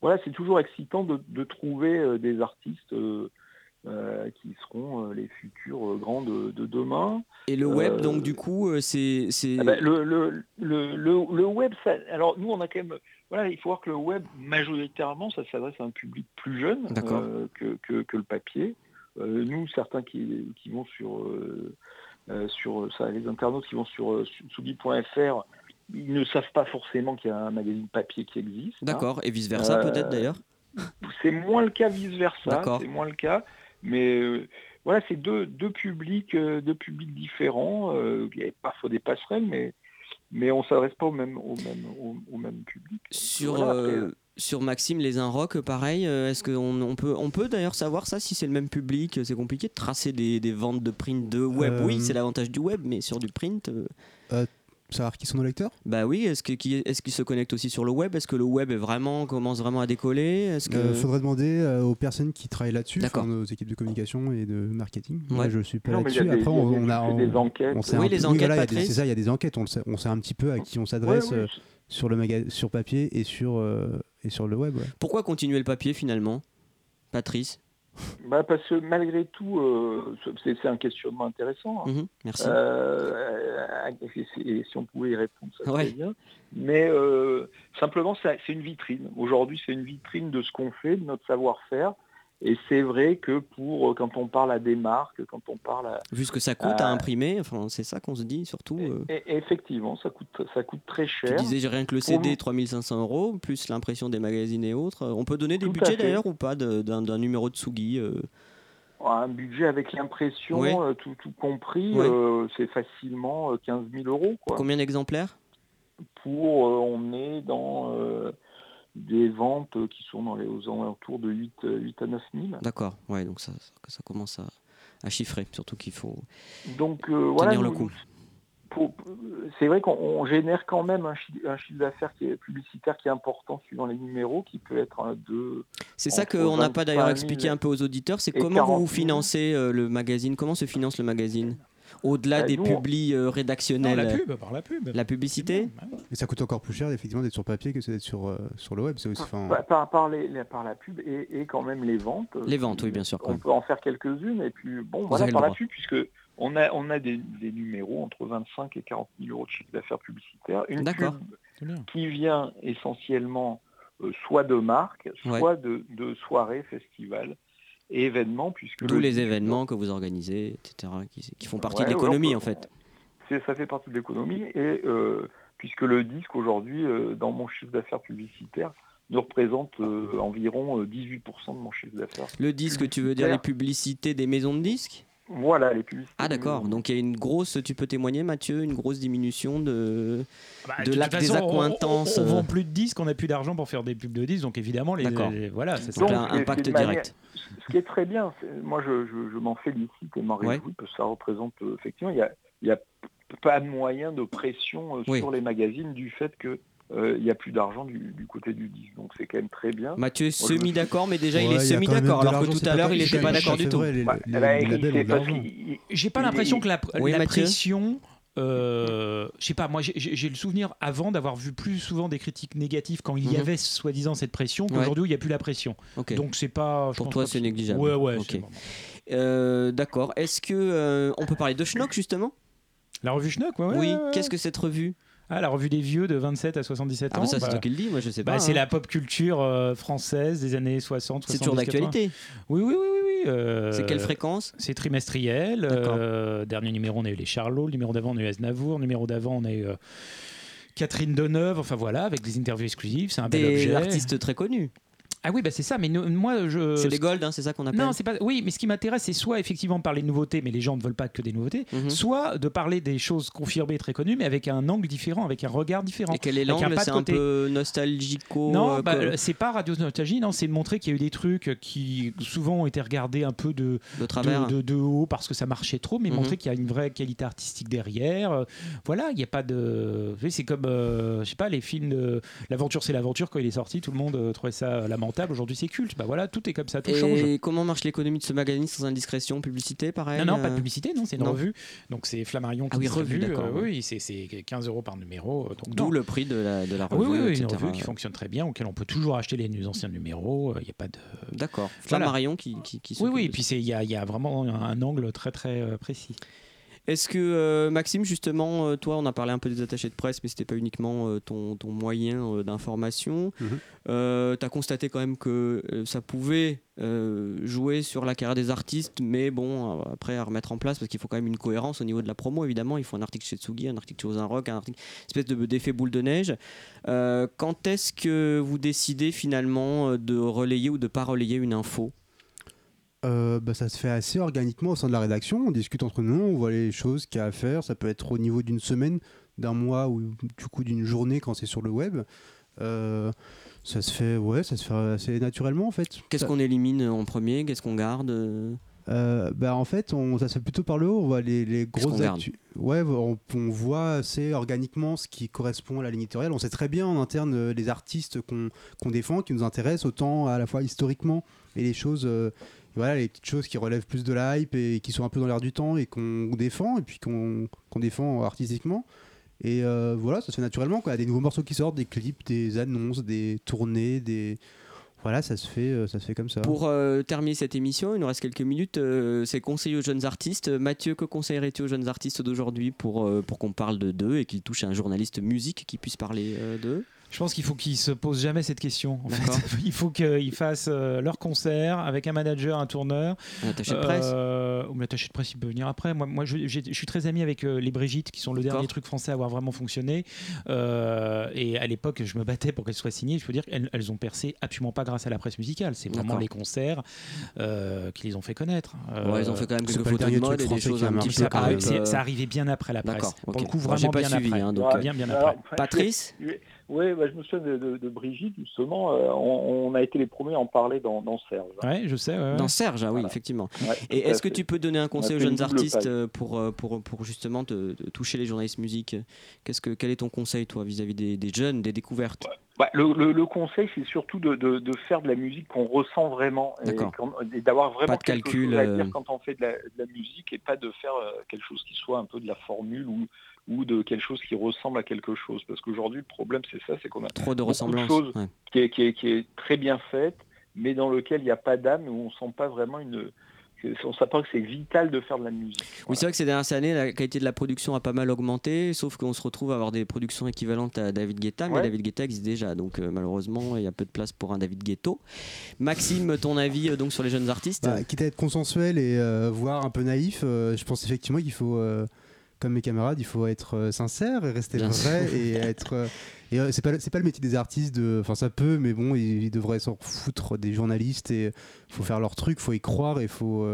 voilà, c'est toujours excitant de, de trouver euh, des artistes euh, euh, qui seront les futurs grands de, de demain. Et le web, donc du coup, c'est. Ah ben, le, le, le, le, le web, ça, alors nous on a quand même, voilà, il faut voir que le web majoritairement ça s'adresse à un public plus jeune que, que, que le papier. Nous, certains qui, qui vont sur, euh, sur ça, les internautes qui vont sur, sur Tsugi.fr, ils ne savent pas forcément qu'il y a un magazine papier qui existe. hein. D'accord, et vice versa Euh, peut-être d'ailleurs C'est moins le cas vice versa, D'accord. c'est moins le cas, mais euh, voilà, c'est deux, deux publics, euh, deux publics différents. euh, il y a parfois des passerelles, mais mais on s'adresse pas au même au même au, au même public. Sur, Voilà, après, euh, sur Maxime Les Inrocks, pareil, euh, est-ce qu'on on peut, on peut d'ailleurs savoir ça si c'est le même public C'est compliqué de tracer des, des ventes de print de web. Euh, Oui, c'est l'avantage du web, mais sur du print. Savoir qui sont nos lecteurs Bah oui, est-ce que- qui- est-ce qu'ils se connectent aussi sur le web? Est-ce que le web est vraiment, commence vraiment à décoller? Que... Euh, faudrait demander euh, aux personnes qui travaillent là-dessus, nos équipes de communication et de marketing. Moi, je suis pas il là-dessus. des- Après, il y a on, des- on a tu fais des on- enquêtes. on sait Oui, un les peu- enquêtes, il c'est ça, il y a des enquêtes. On, sait, on sait un petit peu à qui on s'adresse Ouais, ouais, euh, sur le maga- sur papier et sur euh, et sur le web. ouais. Pourquoi continuer le papier finalement Patrice? Bah parce que malgré tout, euh, c'est un questionnement intéressant. hein. Mhm, Merci. Euh, et si- et si on pouvait y répondre, ça serait Ouais. bien. Mais euh, simplement, c'est une vitrine. Aujourd'hui, c'est une vitrine de ce qu'on fait, de notre savoir-faire. Et c'est vrai que pour quand on parle à des marques, quand on parle à... Vu ce que ça coûte à euh, imprimer, enfin, c'est ça qu'on se dit surtout. euh. et- et effectivement, ça coûte, ça coûte très Tu cher. disais j'ai rien que le CD vous- 3500 euros, plus l'impression des magazines et autres. On peut donner des Tout budgets d'ailleurs ou pas d'un numéro de Sugi euh, Un budget avec l'impression, euh, tout, tout compris, euh, c'est facilement euh, 15 000 euros. Quoi. Combien d'exemplaires? Pour, euh, on est dans euh, des ventes qui sont dans les, aux alentours de 8, euh, 8 à 9 000. D'accord, ouais, donc ça, ça, commence à, à chiffrer, surtout qu'il faut Donc euh, voilà, tenir le nous- coup. c'est vrai qu'on on génère quand même un, un chiffre d'affaires publicitaire qui est important suivant les numéros, qui peut être un de... C'est ça qu'on n'a pas d'ailleurs 25 000 expliqué un peu aux auditeurs, c'est comment vous 40 vous 000. financez euh, le magazine? Comment se finance le magazine? Au-delà Bah, des publis euh, Non, rédactionnels la pub, par la pub. La publicité Et ça coûte encore plus cher effectivement d'être sur papier que d'être sur euh, sur le web. C'est aussi. enfin, Par, par, par les, les- par la pub et, et quand même les ventes. Les ventes, oui, bien sûr. quand On même. peut en faire quelques-unes et puis bon Vous voilà par la pub puisque on a on a des, des numéros entre 25 et 40 000 euros de chiffre d'affaires publicitaire. Une D'accord. pub qui vient essentiellement euh, soit de marques, Ouais. soit de, de soirées, festivals événements puisque Tous le les événements que vous organisez, etc., qui, qui font partie Ouais, de ouais, l'économie on en fait. ça fait partie de l'économie et euh, puisque le disque aujourd'hui euh, dans mon chiffre d'affaires publicitaire ne représente euh, environ euh, 18% de mon chiffre d'affaires. Le disque, tu veux dire les publicités des maisons de disques? Voilà les publicités. Ah d'accord, donc il y a une grosse, tu peux témoigner Mathieu, une grosse diminution de, Bah, de l'acte des on- accointances. On, on vend plus de disques, on n'a plus d'argent pour faire des pubs de disques, donc évidemment, les, D'accord. les- voilà, c'est un impact manière- direct. Ce qui est très bien, c'est- moi je, je- je m'en félicite et m'en Ouais. réjouis parce que ça représente euh, effectivement, il y a, il y a pas de moyen de pression euh, Oui. sur les magazines du fait que euh, il n'y a plus d'argent du, du côté du disque. Donc c'est quand même très bien. Mathieu est Moi, je me semi d'accord, mais déjà il Ouais, est il y a semi quand même d'accord, de alors que tout à pas l'heure il n'était pas d'accord du tout. Ouais, qu'il- J'ai pas l'impression que la, Oui, la Mathieu pression. euh, je sais pas, moi j'ai- le souvenir avant d'avoir vu plus souvent des critiques négatives quand il y Mhm. avait soi-disant cette pression Ouais. qu'aujourd'hui il n'y a plus la pression. Donc c'est pas. je Pour pense toi, pas c'est négligeable. Ouais, ouais. Euh, D'accord. Est-ce que euh, on peut parler de Schnock justement? La revue Schnock, ouais. ouais, Oui. ouais, ouais. Qu'est-ce que cette revue? Ah, la revue des vieux de 27 à 77 Ah, ans. bah ça c'est bah, toi qui le dis, moi je sais bah, pas. c'est hein. la pop culture euh, française des années 60, 70, C'est toujours 80. d'actualité. Oui, oui, oui, oui. oui, euh, C'est quelle fréquence? C'est trimestriel. Euh, dernier numéro, on a eu les Charlots. Le numéro d'avant, on a eu Aznavour. Le numéro d'avant, on a eu euh, Catherine Deneuve. Enfin voilà, avec des interviews exclusives. C'est un bel Des objet. artistes très connus. Ah oui, bah c'est ça. Mais nous- moi, je. C'est les Gold, hein, c'est ça qu'on appelle Non, c'est pas. Oui, mais ce qui m'intéresse, c'est soit effectivement parler de nouveautés, mais les gens ne veulent pas que des nouveautés, Mhm. soit de parler des choses confirmées, très connues, mais avec un angle différent, avec un regard différent. Et quel est Avec un l'angle pas de C'est un côté. peu nostalgico Non, euh, bah, euh, c'est pas Radio Nostalgie, non, c'est de montrer qu'il y a eu des trucs qui souvent ont été regardés un peu de, de travers. de, de- de haut parce que ça marchait trop, mais Mhm. montrer qu'il y a une vraie qualité artistique derrière. Euh, Voilà, il n'y a pas de. vous savez, C'est comme, euh, je sais pas, les films de. L'aventure, c'est l'aventure, quand il est sorti, tout le monde euh, trouvait ça Aujourd'hui, c'est culte. Bah voilà, tout est comme ça, tout change. Et comment marche l'économie de ce magazine sans indiscrétion, publicité, pareil Non, non, pas de euh, publicité, non, c'est une non. revue. Donc c'est Flammarion qui Ah oui, revue, d'accord, euh. Oui, c'est- c'est 15 euros par numéro. euh, Donc D'où non. le prix de la, de la revue, oui, oui, oui, une revue qui fonctionne très bien, auquel on peut toujours acheter les anciens numéros. Il n'y a pas de. D'accord. Voilà. Flammarion qui, qui, qui Oui, oui, et puis il y a, y a vraiment un, angle très très euh, précis. Est-ce que euh, Maxime, justement, euh, toi, on a parlé un peu des attachés de presse, mais c'était pas uniquement euh, ton, ton moyen d'information. Mhm. tu as constaté quand même que ça pouvait jouer sur la carrière des artistes, mais bon, après à remettre en place, parce qu'il faut quand même une cohérence au niveau de la promo, évidemment. Il faut un article chez Tsugi, un article chez Ozun Rock, un article, espèce de- d'effet boule de neige. Quand est-ce que vous décidez finalement de relayer ou de pas relayer une info? Euh, bah, ça se fait assez organiquement au sein de la rédaction. On discute entre nous, on voit les choses qu'il y a à faire. Ça peut être au niveau d'une semaine, d'un mois ou du coup d'une journée quand c'est sur le web. Euh, ça se fait, ouais, ça se fait assez naturellement en fait. Qu'est-ce Ça- qu'on élimine en premier? Qu'est-ce qu'on garde? Euh bah, en fait, on, ça se fait plutôt par le haut. On voit les, les grosses actus. Ouais, on, on voit assez organiquement ce qui correspond à la ligne éditoriale. On sait très bien en interne les artistes qu'on qu'on défend, qui nous intéressent, autant à la fois historiquement et les choses. euh, voilà, les petites choses qui relèvent plus de la hype et qui sont un peu dans l'air du temps et qu'on défend et puis qu'on défend artistiquement. Et euh, voilà, ça se fait naturellement. Quoi. Il y a des nouveaux morceaux qui sortent, des clips, des annonces, des tournées, des voilà, ça se fait, euh, ça se fait comme ça. Pour euh, terminer cette émission, il nous reste quelques minutes. c'est conseiller aux jeunes artistes. Mathieu, que conseillerais-tu aux jeunes artistes d'aujourd'hui pour, pour qu'on parle de d'eux et qu'ils touchent un journaliste musique qui puisse parler d'eux? Je pense qu'il faut qu'ils se posent jamais cette question. En D'accord. fait. [LAUGHS] Il faut qu'ils fassent euh, leur concert avec un manager, un tourneur. Un attaché de presse Euh, ou l'attaché de presse, il peut venir après. Moi, moi je, suis très ami avec euh, les Brigitte, qui sont le dernier truc français à avoir vraiment fonctionné. Euh, et à l'époque, je me battais pour qu'elles soient signées. Je peux dire qu'elles elles ont percé absolument pas grâce à la presse musicale. C'est vraiment les concerts euh, qui les ont fait connaître. Ouais, ils ont fait quand même quelques photos de dernier mode truc et des français choses qui a un petit marché peu ça, arrive- euh, ça arrivait bien après la presse. Pour ok. le coup, vraiment j'ai pas bien suivi, après. hein, donc, Ouais, bien, après. Patrice? Oui, bah, je me souviens de, de- de Brigitte, justement. euh, on, on a été les premiers à en parler dans, dans Serge. Ouais, je sais. ouais, ouais. Dans Serge, ah oui, Voilà. effectivement. Ouais, Et est-ce que tu peux donner un conseil On aux jeunes artistes euh, pour, euh, pour, pour justement te, te toucher les journalistes musique? Qu'est-ce que, Quel est ton conseil, toi, vis-à-vis des, des jeunes, des découvertes? Ouais, le, le- le conseil, c'est surtout de, de- de faire de la musique qu'on ressent vraiment et, d'avoir vraiment Pas de quelque calcul, chose à dire euh. quand on fait de la, de la musique et pas de faire quelque chose qui soit un peu de la formule ou, ou de quelque chose qui ressemble à quelque chose. Parce qu'aujourd'hui, le problème, c'est ça, c'est qu'on a Trop de beaucoup ressemblances choses ouais. qui est, qui est- qui est très bien faite, mais dans lequel il n'y a pas d'âme, où on sent pas vraiment une... On pas que c'est vital de faire de la musique. Oui, c'est vrai que ces dernières années, la qualité de la production a pas mal augmenté, sauf qu'on se retrouve à avoir des productions équivalentes à David Guetta, mais Ouais. David Guetta existe déjà, donc euh, malheureusement, il y a peu de place pour un David Guetto. Maxime, ton avis euh, donc sur les jeunes artistes? Bah, quitte à être consensuel et euh, voire un peu naïf, euh, je pense effectivement qu'il faut, euh, comme mes camarades, il faut être euh, sincère et rester Bien vrai et être. euh, et euh, c'est pas c'est pas le métier des artistes de, enfin ça peut, mais bon, ils, ils devraient s'en foutre des journalistes et faut faire leur truc, faut y croire et faut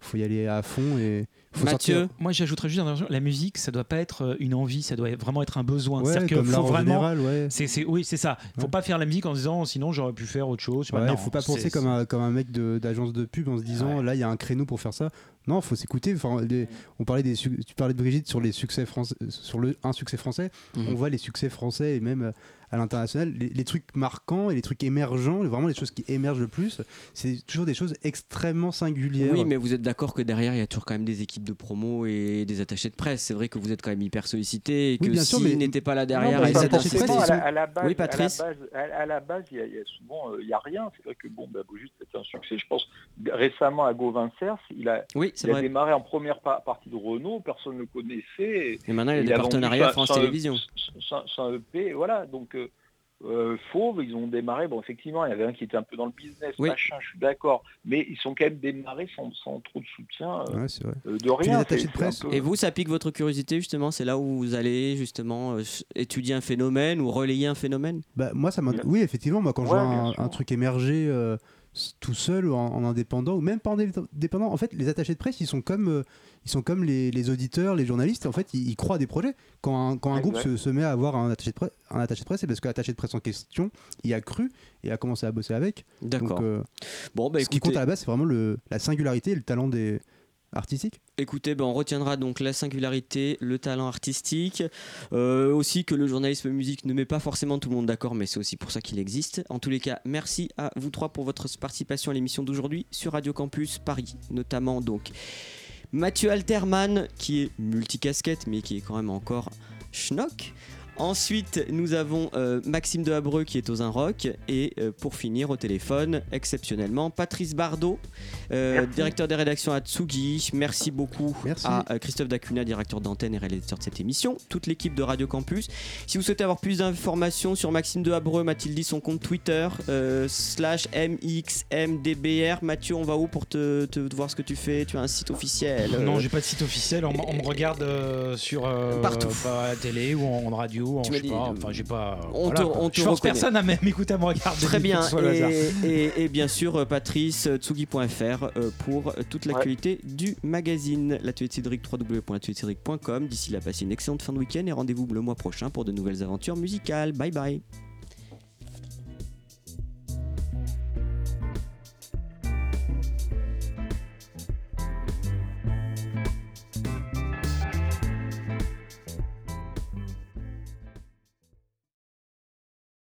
faut y aller à fond et Faut Mathieu sortir- Moi, j'ajouterais juste la musique, ça doit pas être une envie, ça doit vraiment être un besoin. Ouais, C'est-à-dire l'art faut en vraiment. général, ouais. C'est, c'est- oui, c'est ça. Il faut Ouais. pas faire la musique en se disant sinon j'aurais pu faire autre chose. Ouais, Bah, non, faut pas penser comme un, comme un mec de- d'agence de, pub en se disant là il y a un créneau pour faire ça. Non, faut s'écouter. Enfin, les- on parlait des, tu parlais de Brigitte sur les succès français, sur le un succès français. Mhm. On voit les succès français et même euh, à l'international, les, les trucs marquants et les trucs émergents, vraiment les choses qui émergent le plus, c'est toujours des choses extrêmement singulières. Oui, mais vous êtes d'accord que derrière, il y a toujours quand même des équipes de promo et des attachés de presse. C'est vrai que vous êtes quand même hyper sollicité et que Oui, bien sûr, s'ils mais- n'étaient pas là Non, derrière, mais ils les pas étaient attachés de forcément, presse, à la, à la base, Oui, à la Patrice base, à, la base, il y, a- il y a souvent, euh, il y a rien. C'est vrai que bon, bah, juste c'est un succès. Je pense récemment à Gauvin Cers, il a, Oui, c'est il a vrai. démarré en première pa- partie de Renault, personne ne le connaissait. Et maintenant, il y a des partenariats France Télévisions. sans, sans EP, voilà. Donc, euh, euh, Fauve, ils ont démarré. Bon, effectivement, il y avait un qui était un peu dans le business, Oui. machin, je suis d'accord. Mais ils sont quand même démarrés sans, sans trop de soutien euh, Ouais, c'est vrai. euh, de rien. de presse. peu- Et vous, ça pique votre curiosité justement C'est là où vous allez justement euh, étudier un phénomène ou relayer un phénomène? Bah, moi, ça. Oui, effectivement, moi, quand je vois un, truc émerger euh, tout seul ou en, en indépendant, ou même pas en indépendant, en fait, les attachés de presse, ils sont comme, euh, ils sont comme les, les auditeurs, les journalistes. En fait, ils, ils croient à des projets. Quand un, quand un groupe se, se met à avoir un attaché de presse, un attaché de presse, c'est parce que l'attaché de presse en question y a cru et a commencé à bosser avec. D'accord. Donc, euh, Bon, bah ce qui compte à la base, c'est vraiment le, la singularité et le talent des artistiques. écoutez bah, on retiendra donc la singularité, le talent artistique, euh, aussi que le journalisme musique ne met pas forcément tout le monde d'accord, mais c'est aussi pour ça qu'il existe. En tous les cas, merci à vous trois pour votre participation à l'émission d'aujourd'hui sur Radio Campus Paris, notamment donc Mathieu Alterman qui est multicasquette mais qui est quand même encore schnock. Ensuite, nous avons euh, Maxime de Habreux qui est aux Un Rock. Et euh, pour finir, au téléphone, exceptionnellement, Patrice Bardot, euh, directeur des rédactions à Tsugi. Merci beaucoup Merci. à euh, Christophe Dacuna, directeur d'antenne et réalisateur de cette émission. Toute l'équipe de Radio Campus. Si vous souhaitez avoir plus d'informations sur Maxime de Habreux, Mathilde dit son compte Twitter, euh, slash MXMDBR. Mathieu, on va où pour te, te- te voir ce que tu fais? Tu as un site officiel? Euh, Non, j'ai pas de site officiel. On, me regarde euh, sur euh, Partout. bah, à la télé ou en, en En, je sais dit, pas, euh, enfin, j'ai pas. on voilà, te- on te je reconnaît. personne à même écouter à me regarder. Très bien. Et, et- et bien sûr, euh, Patrice, euh, tsugi.fr euh, pour euh, toute l'actualité du magazine. L'atelier de Cédric. D'ici là, passez une excellente fin de week-end et rendez-vous le mois prochain pour de nouvelles aventures musicales. Bye bye.